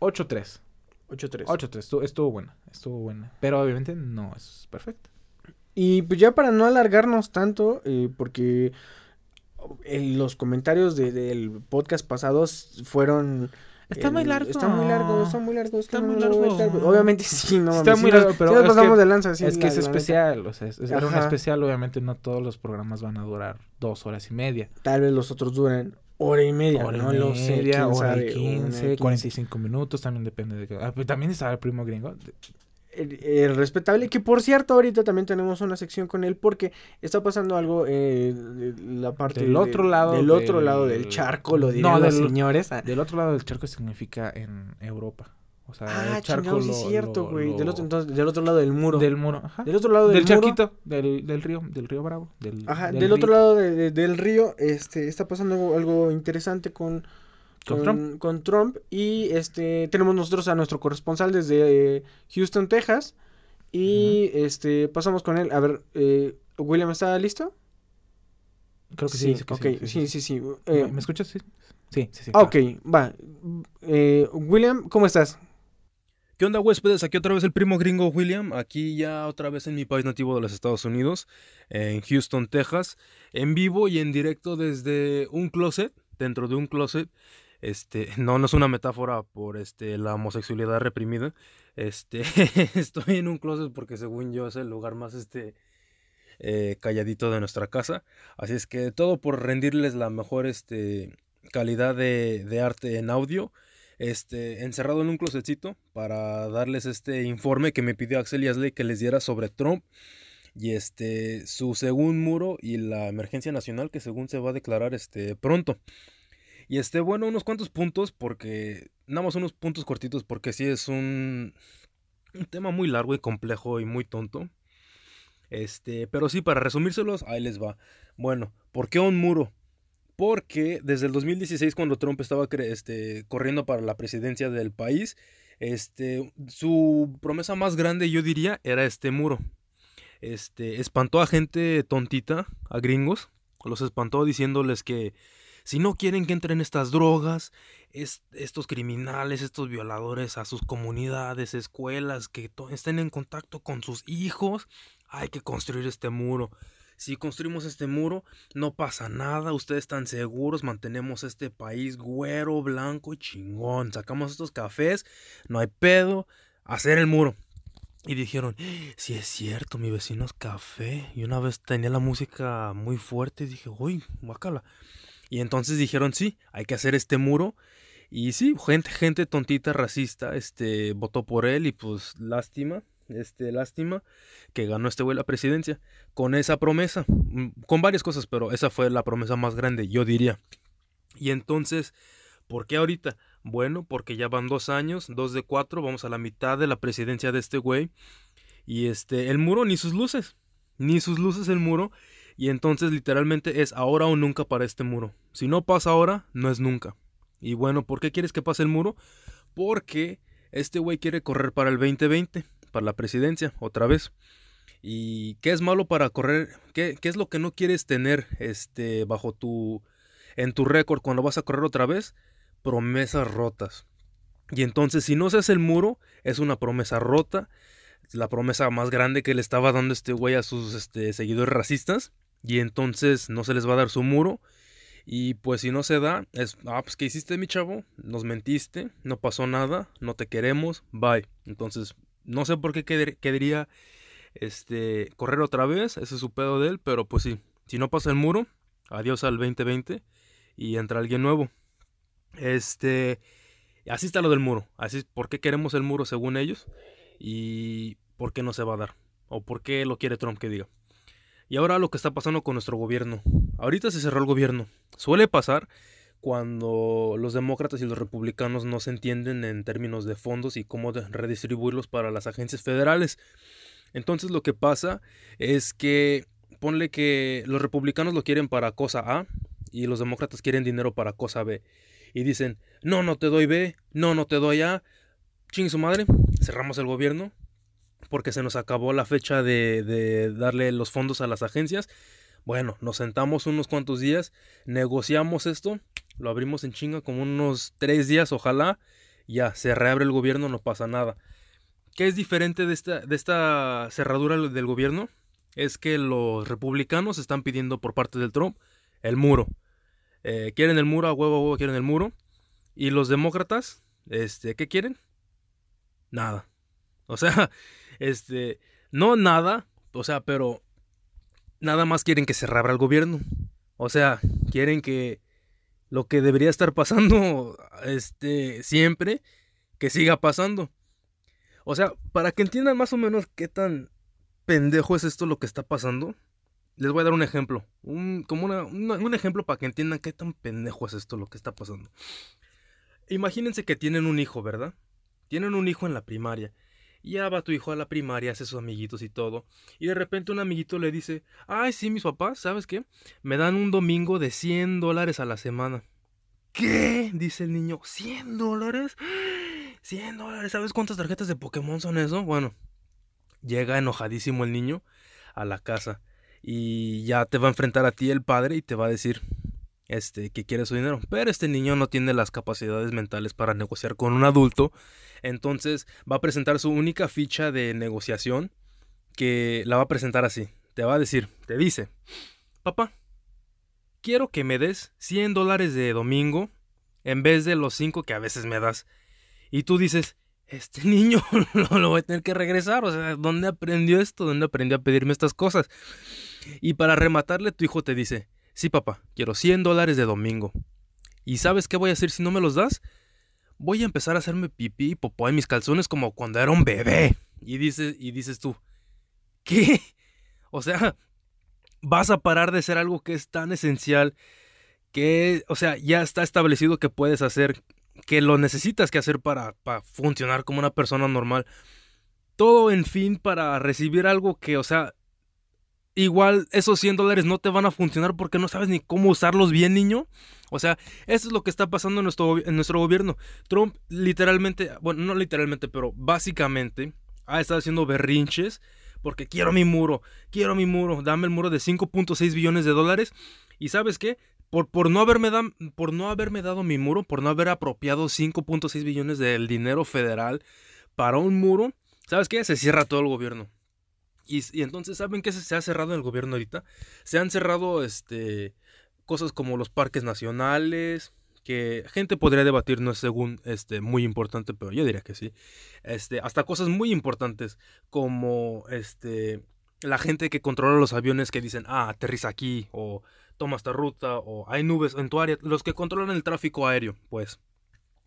8-3. 8.3. 8-3. Estuvo, estuvo buena. Estuvo buena. Pero obviamente no es perfecta. Y pues ya para no alargarnos tanto, eh, porque eh, los comentarios de- del podcast pasados fueron... Está muy largo. Está muy largo, está muy largo. Está muy largo. Obviamente sí, no Está muy largo, pero sí nos es pasamos que- de lanza, sí, es que la- es la especial, o sea, es, es- era un especial, obviamente no todos los programas van a durar dos horas y media. Tal vez los otros duren hora y media, hora no y lo sé, media, quién hora y una 15, 15. 45 minutos, también depende de... que- Ah, pues también estaba el primo gringo. El, el respetable, que por cierto ahorita también tenemos una sección con él porque está pasando algo eh, la parte Del de- otro lado del otro del- lado del charco, lo No, dirían los del- señores. Ah, Del otro lado del charco significa en Europa. O sea, Ah, el charco chingados, sí es cierto, güey. Del otro, entonces, del otro lado del muro. Del muro, ajá. Del otro lado del, Del, muro. charquito, del, del río, del río Bravo. Del, Ajá, del, otro lado de- de- del río, este, está pasando algo, algo interesante con, Con Trump. con Trump. Y este, tenemos nosotros a nuestro corresponsal desde eh, Houston, Texas. Y este, pasamos con él. A ver, eh, William, ¿está listo? Creo que sí. sí, ok, sí, sí, sí. ¿Me, Eh, me escuchas? Sí, sí, sí. sí, ah, claro. ok, va. Eh, William, ¿cómo estás? ¿Qué onda, huéspedes? Aquí otra vez el primo gringo William, aquí ya otra vez en mi país nativo de los Estados Unidos, en Houston, Texas, en vivo y en directo desde un closet, dentro de un closet. Este, no, no es una metáfora por este, la homosexualidad reprimida. Este, estoy en un closet porque según yo es el lugar más este, eh, calladito de nuestra casa. Así es que todo por rendirles la mejor este, calidad de, arte en audio este, encerrado en un closetcito para darles este informe que me pidió Axel Yasley que les diera sobre Trump y este su segundo muro y la emergencia nacional que según se va a declarar este pronto. Y este, bueno, unos cuantos puntos porque nada más unos puntos cortitos porque sí es un un tema muy largo y complejo y muy tonto. Este, pero sí para resumírselos, ahí les va. Bueno, ¿por qué un muro? Porque desde el 2016, cuando Trump estaba este, corriendo para la presidencia del país, este, su promesa más grande, yo diría, era este muro. Este, espantó a gente tontita, a gringos, los espantó diciéndoles que si no quieren que entren estas drogas, es- estos criminales, estos violadores a sus comunidades, escuelas, que estén en contacto con sus hijos, hay que construir este muro. si construimos este muro, no pasa nada, ustedes están seguros, mantenemos este país güero, blanco y chingón, sacamos estos cafés, no hay pedo, hacer el muro. Y dijeron, si es cierto, mi vecino es café. Y una vez tenía la música muy fuerte y dije, uy, guácala. Y entonces dijeron, sí, hay que hacer este muro. Y sí, gente, gente tontita, racista, este, votó por él y pues lástima, este, lástima que ganó este güey la presidencia. Con esa promesa, mm, con varias cosas, pero esa fue la promesa más grande, yo diría. Y entonces, ¿por qué ahorita? Bueno, porque ya van dos años, dos de cuatro, vamos a la mitad de la presidencia de este güey. Y este, el muro, ni sus luces, ni sus luces el muro. Y entonces literalmente es ahora o nunca para este muro. Si no pasa ahora, no es nunca. Y bueno, ¿por qué quieres que pase el muro? Porque este güey quiere correr para el 2020, para la presidencia, otra vez. ¿Y qué es malo para correr? ¿Qué, qué es lo que no quieres tener este, bajo tu, en tu récord cuando vas a correr otra vez? Promesas rotas. Y entonces, si no se hace el muro, es una promesa rota. La promesa más grande que le estaba dando este güey a sus este, seguidores racistas. Y entonces no se les va a dar su muro. Y pues si no se da, es, ah, pues ¿qué hiciste mi chavo? Nos mentiste, no pasó nada, no te queremos, bye. Entonces, no sé por qué querría este, correr otra vez, ese es su pedo de él, pero pues sí, si no pasa el muro, adiós al 2020 y entra alguien nuevo. Este, así está lo del muro, así por qué queremos el muro según ellos y por qué no se va a dar o por qué lo quiere Trump que diga. Y ahora lo que está pasando con nuestro gobierno. Ahorita se cerró el gobierno. Suele pasar cuando los demócratas y los republicanos no se entienden en términos de fondos y cómo redistribuirlos para las agencias federales. Entonces lo que pasa es que ponle que los republicanos lo quieren para cosa A y los demócratas quieren dinero para cosa B. Y dicen, no, no te doy B, no, no te doy A. Ching su madre, cerramos el gobierno porque se nos acabó la fecha de, de darle los fondos a las agencias. Bueno, nos sentamos unos cuantos días, negociamos esto, lo abrimos en chinga como unos tres días, ojalá, ya, se reabre el gobierno, no pasa nada. ¿Qué es diferente de esta, de esta cerradura del gobierno? Es que los republicanos están pidiendo por parte del Trump el muro. Eh, quieren el muro, a huevo, a huevo, quieren el muro. Y los demócratas, este, ¿qué quieren? Nada. O sea, este, no nada, o sea, pero nada más quieren que se reabra el gobierno. O sea, quieren que lo que debería estar pasando, este, siempre, que siga pasando. O sea, para que entiendan más o menos qué tan pendejo es esto lo que está pasando, les voy a dar un ejemplo. Un, como un ejemplo para que entiendan qué tan pendejo es esto lo que está pasando. Imagínense que tienen un hijo, ¿verdad? Tienen un hijo en la primaria. Ya va tu hijo a la primaria, hace sus amiguitos y todo. Y de repente un amiguito le dice, ay, sí, mis papás, ¿sabes qué? Me dan un domingo de 100 dólares a la semana. ¿Qué? Dice el niño, ¿100 dólares? 100 dólares, ¿sabes cuántas tarjetas de Pokémon son eso? Bueno, llega enojadísimo el niño a la casa y ya te va a enfrentar a ti el padre y te va a decir este que quiere su dinero, pero este niño no tiene las capacidades mentales para negociar con un adulto, entonces va a presentar su única ficha de negociación que la va a presentar así. Te va a decir, te dice, papá, quiero que me des 100 dólares de domingo en vez de los 5 que a veces me das. Y tú dices, este niño lo, lo voy a tener que regresar. O sea, ¿dónde aprendió esto? ¿Dónde aprendió a pedirme estas cosas? Y para rematarle, tu hijo te dice, sí papá, quiero 100 dólares de domingo. ¿Y sabes qué voy a hacer si no me los das? Voy a empezar a hacerme pipí y popó en mis calzones como cuando era un bebé. Y dices, y dices tú, ¿qué? O sea, vas a parar de ser algo que es tan esencial que, o sea, ya está establecido que puedes hacer, que lo necesitas que hacer para, para funcionar como una persona normal. Todo en fin para recibir algo que, o sea, igual esos 100 dólares no te van a funcionar porque no sabes ni cómo usarlos bien, niño. O sea, eso es lo que está pasando en nuestro, gobierno. Trump literalmente, bueno, no literalmente, pero básicamente ha estado haciendo berrinches porque quiero mi muro, quiero mi muro, dame el muro de 5.6 billones de dólares. ¿Y sabes qué? Por, por, no haberme da- por no haberme dado mi muro, por no haber apropiado 5.6 billones del dinero federal para un muro, ¿sabes qué? Se cierra todo el gobierno. Y, entonces, ¿saben qué se, se ha cerrado en el gobierno ahorita? Se han cerrado este, cosas como los parques nacionales, que gente podría debatir, no es según este, muy importante, pero yo diría que sí. Este, hasta cosas muy importantes como este, la gente que controla los aviones que dicen, ah, aterriza aquí, o toma esta ruta, o hay nubes en tu área, los que controlan el tráfico aéreo, pues,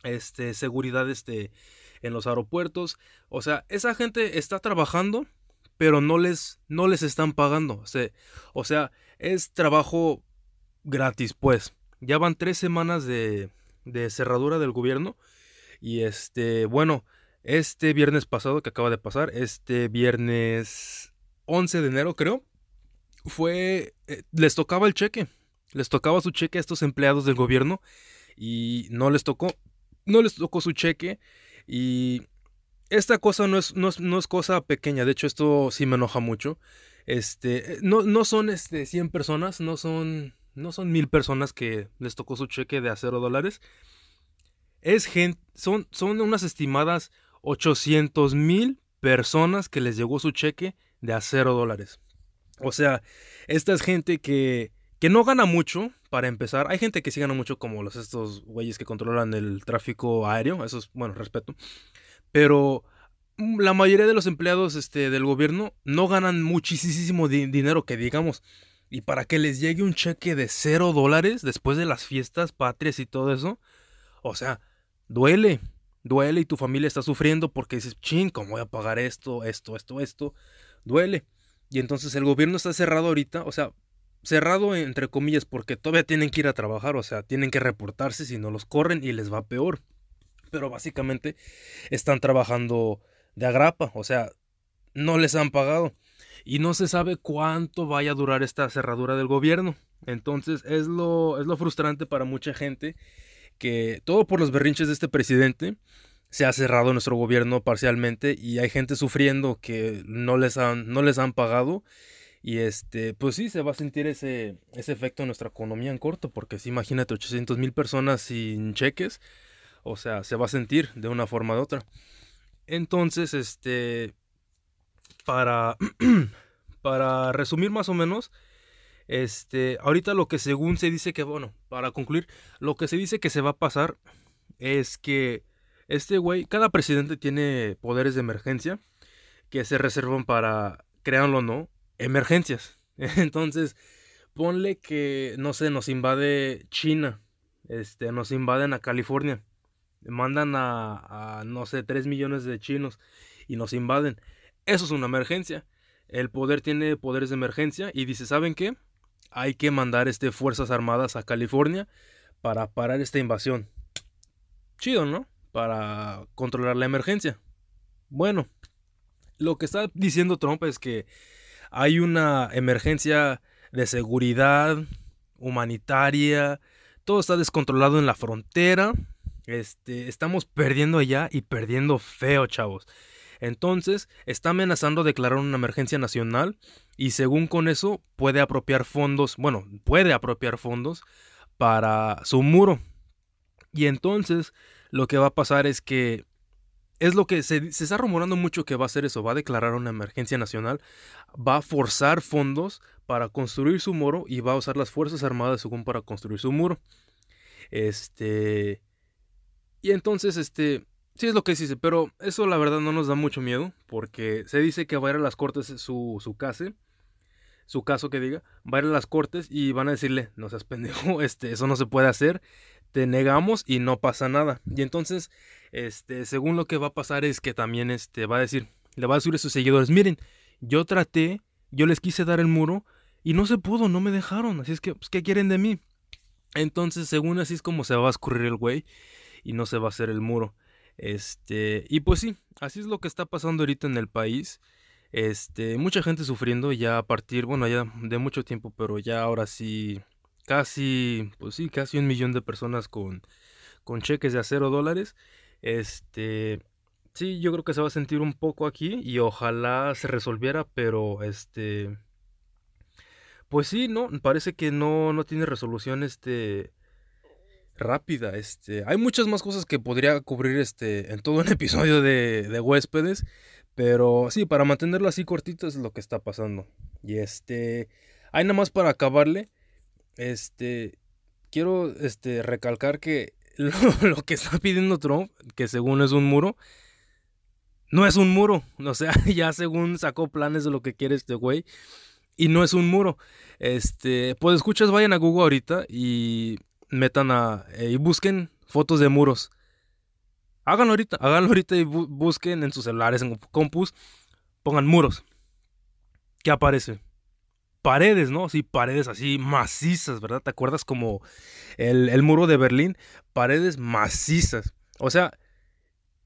este, seguridad este, en los aeropuertos, o sea, esa gente está trabajando, pero no les, no les están pagando, o sea, es trabajo gratis, pues. Ya van tres semanas de, de cerradura del gobierno. Y este, bueno, este viernes pasado que acaba de pasar, este viernes 11 de enero creo, fue, eh, les tocaba el cheque. Les tocaba su cheque a estos empleados del gobierno y no les tocó, no les tocó su cheque y esta cosa no es, no es, no es cosa pequeña, de hecho esto sí me enoja mucho. Este, no, no son este, 100 personas, no son no son mil personas que les tocó su cheque de a cero dólares. Es gente, son, son unas estimadas 800 mil personas que les llegó su cheque de a cero dólares. O sea, esta es gente que, que no gana mucho, para empezar. Hay gente que sí gana mucho, como los estos güeyes que controlan el tráfico aéreo. Eso es, bueno, respeto. Pero mm, la mayoría de los empleados este, del gobierno no ganan muchísimo di dinero, que digamos. Y para que les llegue un cheque de cero dólares después de las fiestas patrias y todo eso. O sea, duele. Duele y tu familia está sufriendo porque dices, ching, ¿cómo voy a pagar esto, esto, esto, esto? Duele. Y entonces el gobierno está cerrado ahorita. O sea, cerrado entre comillas porque todavía tienen que ir a trabajar. O sea, tienen que reportarse si no los corren y les va peor. Pero básicamente están trabajando de agrapa. O sea, no les han pagado y no se sabe cuánto vaya a durar esta cerradura del gobierno. Entonces es lo, es lo frustrante para mucha gente que todo por los berrinches de este presidente se ha cerrado nuestro gobierno parcialmente y hay gente sufriendo que no les han, no les han pagado. Y este, pues sí, se va a sentir ese, ese efecto en nuestra economía en corto, porque si imagínate 800 mil personas sin cheques, o sea, se va a sentir de una forma u otra. Entonces, este, para, para resumir más o menos, este, ahorita lo que según se dice que, bueno, para concluir, lo que se dice que se va a pasar es que este güey, cada presidente tiene poderes de emergencia que se reservan para, créanlo o no, emergencias. Entonces, ponle que, no sé, nos invade China, este, nos invaden a California, mandan a, no sé, 3 millones de chinos y nos invaden. Eso es una emergencia. El poder tiene poderes de emergencia y dice, ¿saben qué? Hay que mandar este, Fuerzas Armadas a California para parar esta invasión. Chido, ¿no? Para controlar la emergencia. Bueno, lo que está diciendo Trump es que hay una emergencia de seguridad humanitaria, todo está descontrolado en la frontera. Este, estamos perdiendo allá y perdiendo feo, chavos. Entonces, está amenazando declarar una emergencia nacional y según con eso puede apropiar fondos, bueno, puede apropiar fondos para su muro. Y entonces lo que va a pasar es que es lo que se, se, está rumorando mucho que va a hacer eso, va a declarar una emergencia nacional, va a forzar fondos para construir su muro y va a usar las Fuerzas Armadas según para construir su muro. Este... Y entonces, este, Sí, es lo que se dice, pero eso la verdad no nos da mucho miedo, porque se dice que va a ir a las cortes su, su caso, su caso que diga, va a ir a las cortes y van a decirle, no seas pendejo, este, eso no se puede hacer, te negamos y no pasa nada. Y entonces, este, según lo que va a pasar es que también este, va a decir, le va a decir a sus seguidores, miren, yo traté, yo les quise dar el muro y no se pudo, no me dejaron, así es que, pues, ¿qué quieren de mí? Entonces, según así es como se va a escurrir el güey y no se va a hacer el muro. Este, y pues sí, así es lo que está pasando ahorita en el país. Este, mucha gente sufriendo ya a partir, bueno, ya de mucho tiempo, pero ya ahora sí, casi, pues sí, casi un millón de personas con, con cheques de a cero dólares. Este, sí, yo creo que se va a sentir un poco aquí y ojalá se resolviera, pero este, pues sí, no, parece que no, no tiene resolución este rápida. Este, hay muchas más cosas que podría cubrir este, en todo un episodio de, de huéspedes. Pero sí, para mantenerlo así cortito es lo que está pasando. Y este, hay nada más para acabarle. Este, quiero este, recalcar que lo, lo que está pidiendo Trump, que según es un muro, no es un muro. O sea, ya según sacó planes de lo que quiere este güey. Y no es un muro. Este, pues escuchas, vayan a Google ahorita y metan a. eh, y busquen fotos de muros. Háganlo ahorita, háganlo ahorita y bu- busquen en sus celulares, en compus, pongan muros. ¿Qué aparece? Paredes, ¿no? Sí, paredes así macizas, ¿verdad? ¿Te acuerdas como el, el muro de Berlín? Paredes macizas. O sea,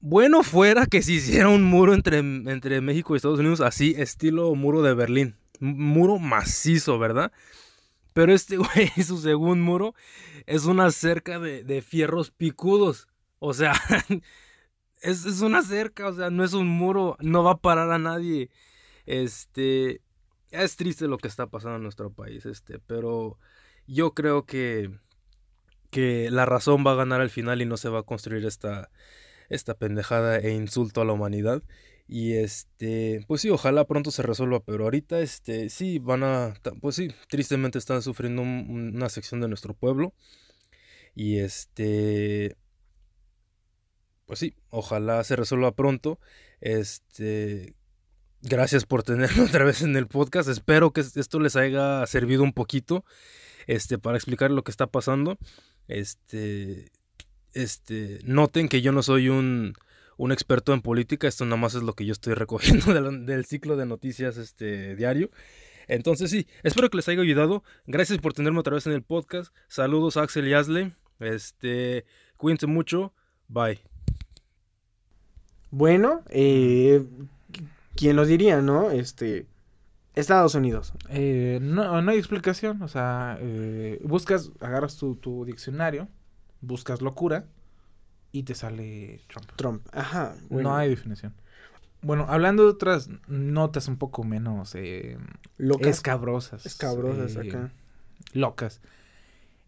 bueno fuera que se hiciera un muro entre, entre México y Estados Unidos así, estilo muro de Berlín. Muro macizo, ¿verdad? Pero este güey, su segundo muro, es una cerca de, de fierros picudos. O sea, es, es una cerca, o sea, no es un muro, no va a parar a nadie. Este, es triste lo que está pasando en nuestro país, este, pero yo creo que, que la razón va a ganar al final y no se va a construir esta, esta pendejada e insulto a la humanidad. Y este, pues sí, ojalá pronto se resuelva, pero ahorita este, sí, van a, pues sí, tristemente están sufriendo un- un- una sección de nuestro pueblo. Y este, pues sí, ojalá se resuelva pronto. Este, gracias por tenerme otra vez en el podcast. Espero que esto les haya servido un poquito, este, para explicar lo que está pasando. Este, este, noten que yo no soy un, un experto en política, esto nada más es lo que yo estoy recogiendo del, del ciclo de noticias este, diario. Entonces sí, espero que les haya ayudado. Gracias por tenerme otra vez en el podcast. Saludos Axel y Asle. Este, cuídense mucho. Bye. Bueno, eh, ¿quién lo diría, no? Este, Estados Unidos. Eh, no, no hay explicación, o sea, eh, buscas, agarras tu, tu diccionario, buscas locura y te sale Trump. Trump. Ajá. bueno, No hay definición. Bueno, hablando de otras notas un poco menos eh, locas, escabrosas. escabrosas eh, acá. Locas.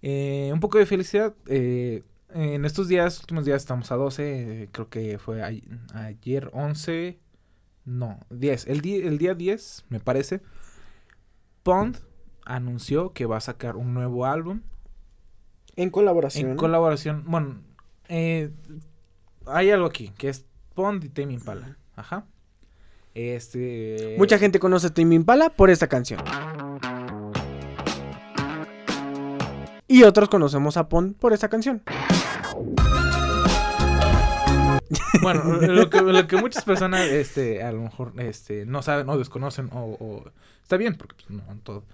Eh, un poco de felicidad. eh, en estos días, últimos días, estamos a 12. eh, creo que fue a- ayer 11. No, 10. El, di- el día 10, me parece. Pond anunció que va a sacar un nuevo álbum. En colaboración. En colaboración. Bueno, eh, hay algo aquí, que es Pond y Tame Impala. Ajá. Este. Mucha gente conoce a Tame Impala por esta canción. Y otros conocemos a Pond por esta canción. Bueno, lo que, lo que muchas personas, este, a lo mejor, este, no saben o desconocen o, o- está bien, porque pues, no todo,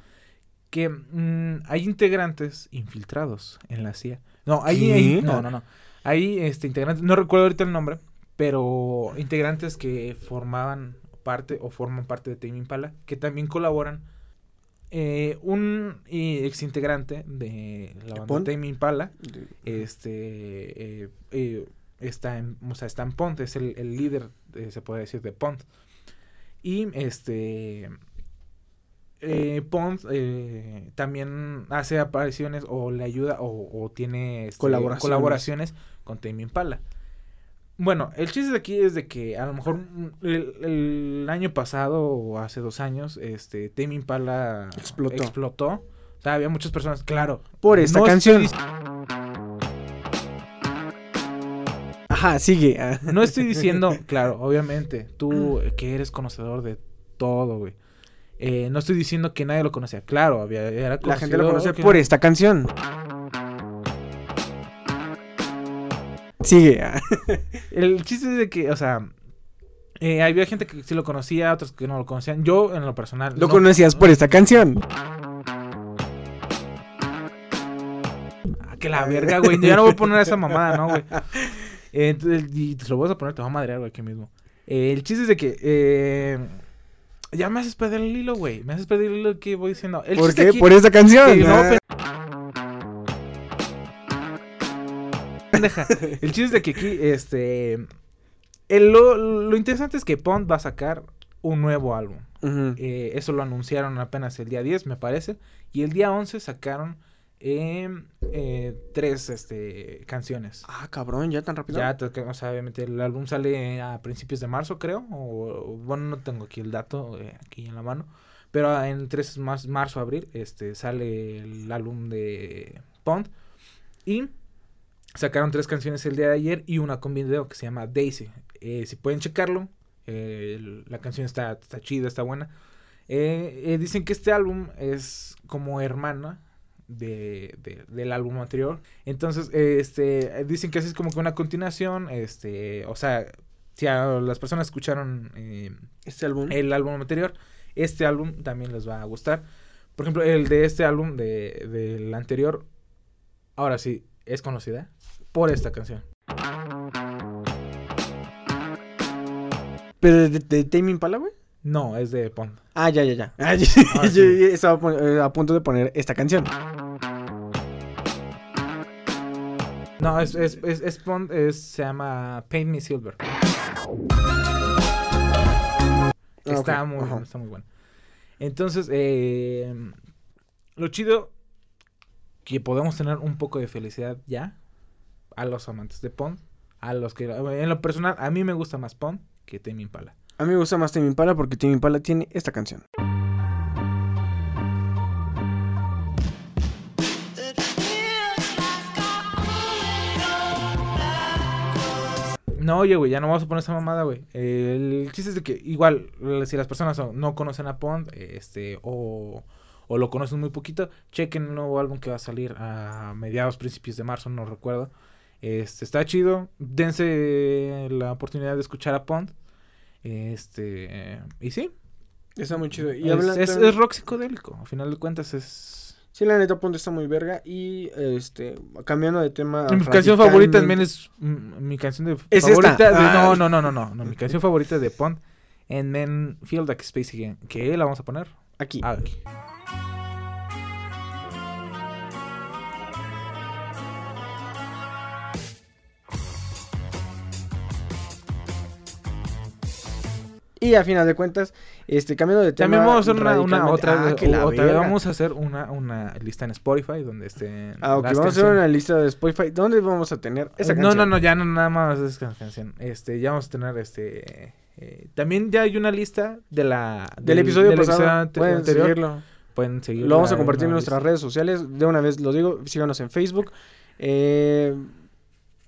que mm, hay integrantes infiltrados en la CIA. No, hay- no, no, no, hay, este, integrantes, no recuerdo ahorita el nombre, pero integrantes que formaban parte o forman parte de Tame Impala, que también colaboran. Eh, un eh, ex integrante de la banda Pond? Tame Impala, este eh, eh, está en o sea está en Pont es el, el líder se puede decir de Pont y este eh, Pont eh, también hace apariciones o le ayuda o, o tiene este, Colaboraciones. colaboraciones con Tame Impala bueno el chiste de aquí es de que a lo mejor el, el año pasado o hace dos años este Tame Impala Explotó. explotó o sea, había muchas personas claro Por esta no canción. estoy Ajá, sigue. No estoy diciendo, claro, obviamente, tú que eres conocedor de todo, güey. Eh, no estoy diciendo que nadie lo conocía. Claro, había, era La gente lo conocido, conoce claro. por esta canción. Sigue. El chiste es de que, o sea, eh, había gente que sí lo conocía, otros que no lo conocían. Yo, en lo personal. Lo no- conocías por esta canción. Ah, que la verga, güey. Ya no voy a poner esa mamada, ¿no, güey? Eh, y te lo vas a poner, te va a madrear, güey, aquí mismo. Eh, el chiste es de que. Ya me haces perder el hilo, güey. Me haces perder el hilo que voy diciendo. El ¿Por qué? aquí- Por esta canción. No, ah. pendeja. El chiste es de que aquí, este. el- lo, lo interesante es que Pond va a sacar un nuevo álbum. Eh, eso lo anunciaron apenas el día 10, me parece. Y el día 11 sacaron en eh, tres este, canciones. Ah, cabrón, ya tan rápido. Ya, o sea, obviamente el álbum sale a principios de marzo, creo. O, bueno, no tengo aquí el dato eh, aquí en la mano. Pero en 3 más marzo, abril, este, sale el álbum de Pond. Y sacaron tres canciones el día de ayer y una con video que se llama Daisy. Eh, si pueden checarlo, eh, la canción está, está chida, está buena. Eh, dicen que este álbum es como hermana de, de- del álbum anterior. Entonces, este, dicen que así es como que una continuación. Este, o sea, si a las personas escucharon eh, Este álbum. el álbum anterior, este álbum también les va a gustar. Por ejemplo, el de este álbum de, del anterior, ahora sí, es conocida por esta canción. ¿Pero de, de, de Tame Impala, güey? No, es de Pond. Ah, ya, ya, ya. Ah, Ah, yo sí. estaba eh, a punto de poner esta canción. No, es, es, es, es Pond, se llama Paint Me Silver. Está Ah, ok, muy ajá. está muy bueno. Entonces, eh, lo chido que podemos tener un poco de felicidad ya a los amantes de Pond, a los que en lo personal a mí me gusta más Pond que Tame Impala. A mí me gusta más Tame Impala porque Tame Impala tiene esta canción. No, oye, güey, ya no vamos a poner esa mamada, güey. El chiste es de que igual eh, si las personas no- no conocen a Pond, este o o lo conocen muy poquito, chequen el nuevo álbum que va a salir a mediados, principios de marzo, no recuerdo. Este, está chido. Dense la oportunidad de escuchar a Pond. Este, y sí. Está muy chido. Y es, es, es rock psicodélico. A final de cuentas es... Sí, la neta, Ponte está muy verga. Y, este, cambiando de tema. Mi canción favorita también es... mm, Mi canción de Es favorita esta. de- Ah. No, no, no, no, no, no. Mi canción favorita de Pond. And Men Feel Like Space Again. Que la vamos a poner Aquí. aquí. Y a final de cuentas, este, cambiando de tema. También vamos a hacer una, una otra, Ah, que la otra vez verga. vamos a hacer una, una lista en Spotify donde estén Ah, ok, vamos a hacer una lista de Spotify. ¿Dónde vamos a tener esa canción? No, no, no, ya no nada más esa canción. Este, ya vamos a tener este eh, también ya hay una lista de la Del, episodio del pasado. pueden anterior. seguirlo. Pueden seguirlo. Lo vamos a compartir en nuestras lista. redes sociales. De una vez lo digo, síganos en Facebook. Eh,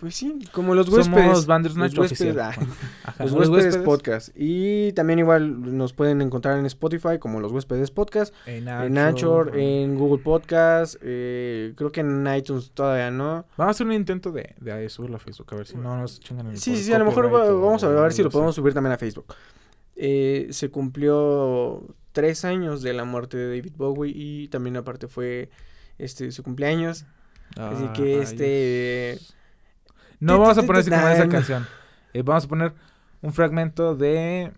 pues sí, como los Somos huéspedes. Bandersnatch los huéspedes, ah, Ajá, los los huéspedes huéspedes podcast. Y también igual nos pueden encontrar en Spotify como los huéspedes podcast. En en Anchor, en Google Podcast. eh, creo que en iTunes todavía no. Vamos a hacer un intento de, de subirlo a Facebook, a ver si no nos chingan el Sí, sí, sí, a lo mejor va- vamos a ver, a ver si lo podemos subir también a Facebook. Eh, se cumplió tres años de la muerte de David Bowie y también aparte fue este su cumpleaños. Así Ah, que este... No vamos a poner así como esa canción. Eh, vamos a poner un fragmento de...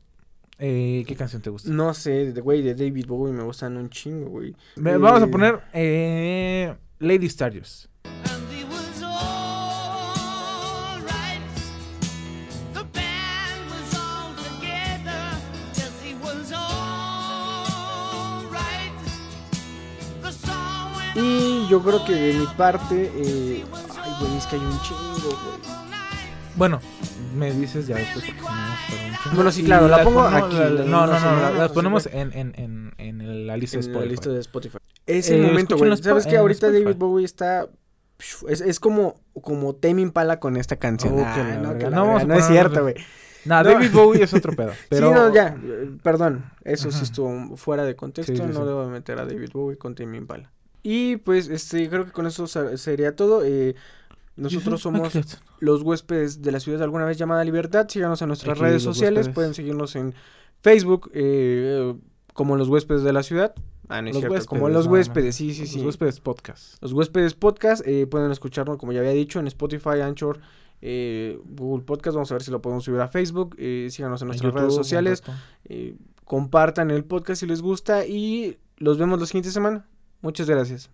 eh, ¿Qué canción te gusta? No sé, de güey, de David Bowie me gustan un chingo, güey. Vamos a Eh, poner eh, Lady Stardust. Y yo creo que de mi parte... eh, güey, es que hay un chingo, güey. Bueno, me dices ya después porque no. Bueno, sí, claro, la pongo aquí, la- la- no, no, no no, la- ponemos en, en, en, en la lista de En Spotify. la lista de Spotify. Es el Eh, momento, güey. ¿Sabes qué? Ahorita Spotify. David Bowie está... Es, es como, como Tame Impala con esta canción. Oh, Ah, que la no, que No, vamos no es cierto, güey. No. David Bowie es otro pedo. Pero... Sí, no, ya. eh, Perdón. Eso sí estuvo fuera de contexto. Sí, sí, no sí. debo meter a David Bowie con Tame Impala. Y pues, este, creo que con eso se- sería todo. Eh, nosotros somos los huéspedes de la ciudad alguna vez llamada Libertad. Síganos en nuestras Aquí redes sociales. huéspedes. Pueden seguirnos en Facebook eh, como los huéspedes de la ciudad. Ah, no es Los cierto. huéspedes, como los huéspedes, sí, sí, sí. Los huéspedes podcast. Los huéspedes podcast eh, pueden escucharlo, como ya había dicho, en Spotify, Anchor, eh, Google Podcast. Vamos a ver si lo podemos subir a Facebook. eh, síganos en En nuestras YouTube, redes sociales. eh, compartan el podcast si les gusta y los vemos la siguiente semana. Muchas gracias.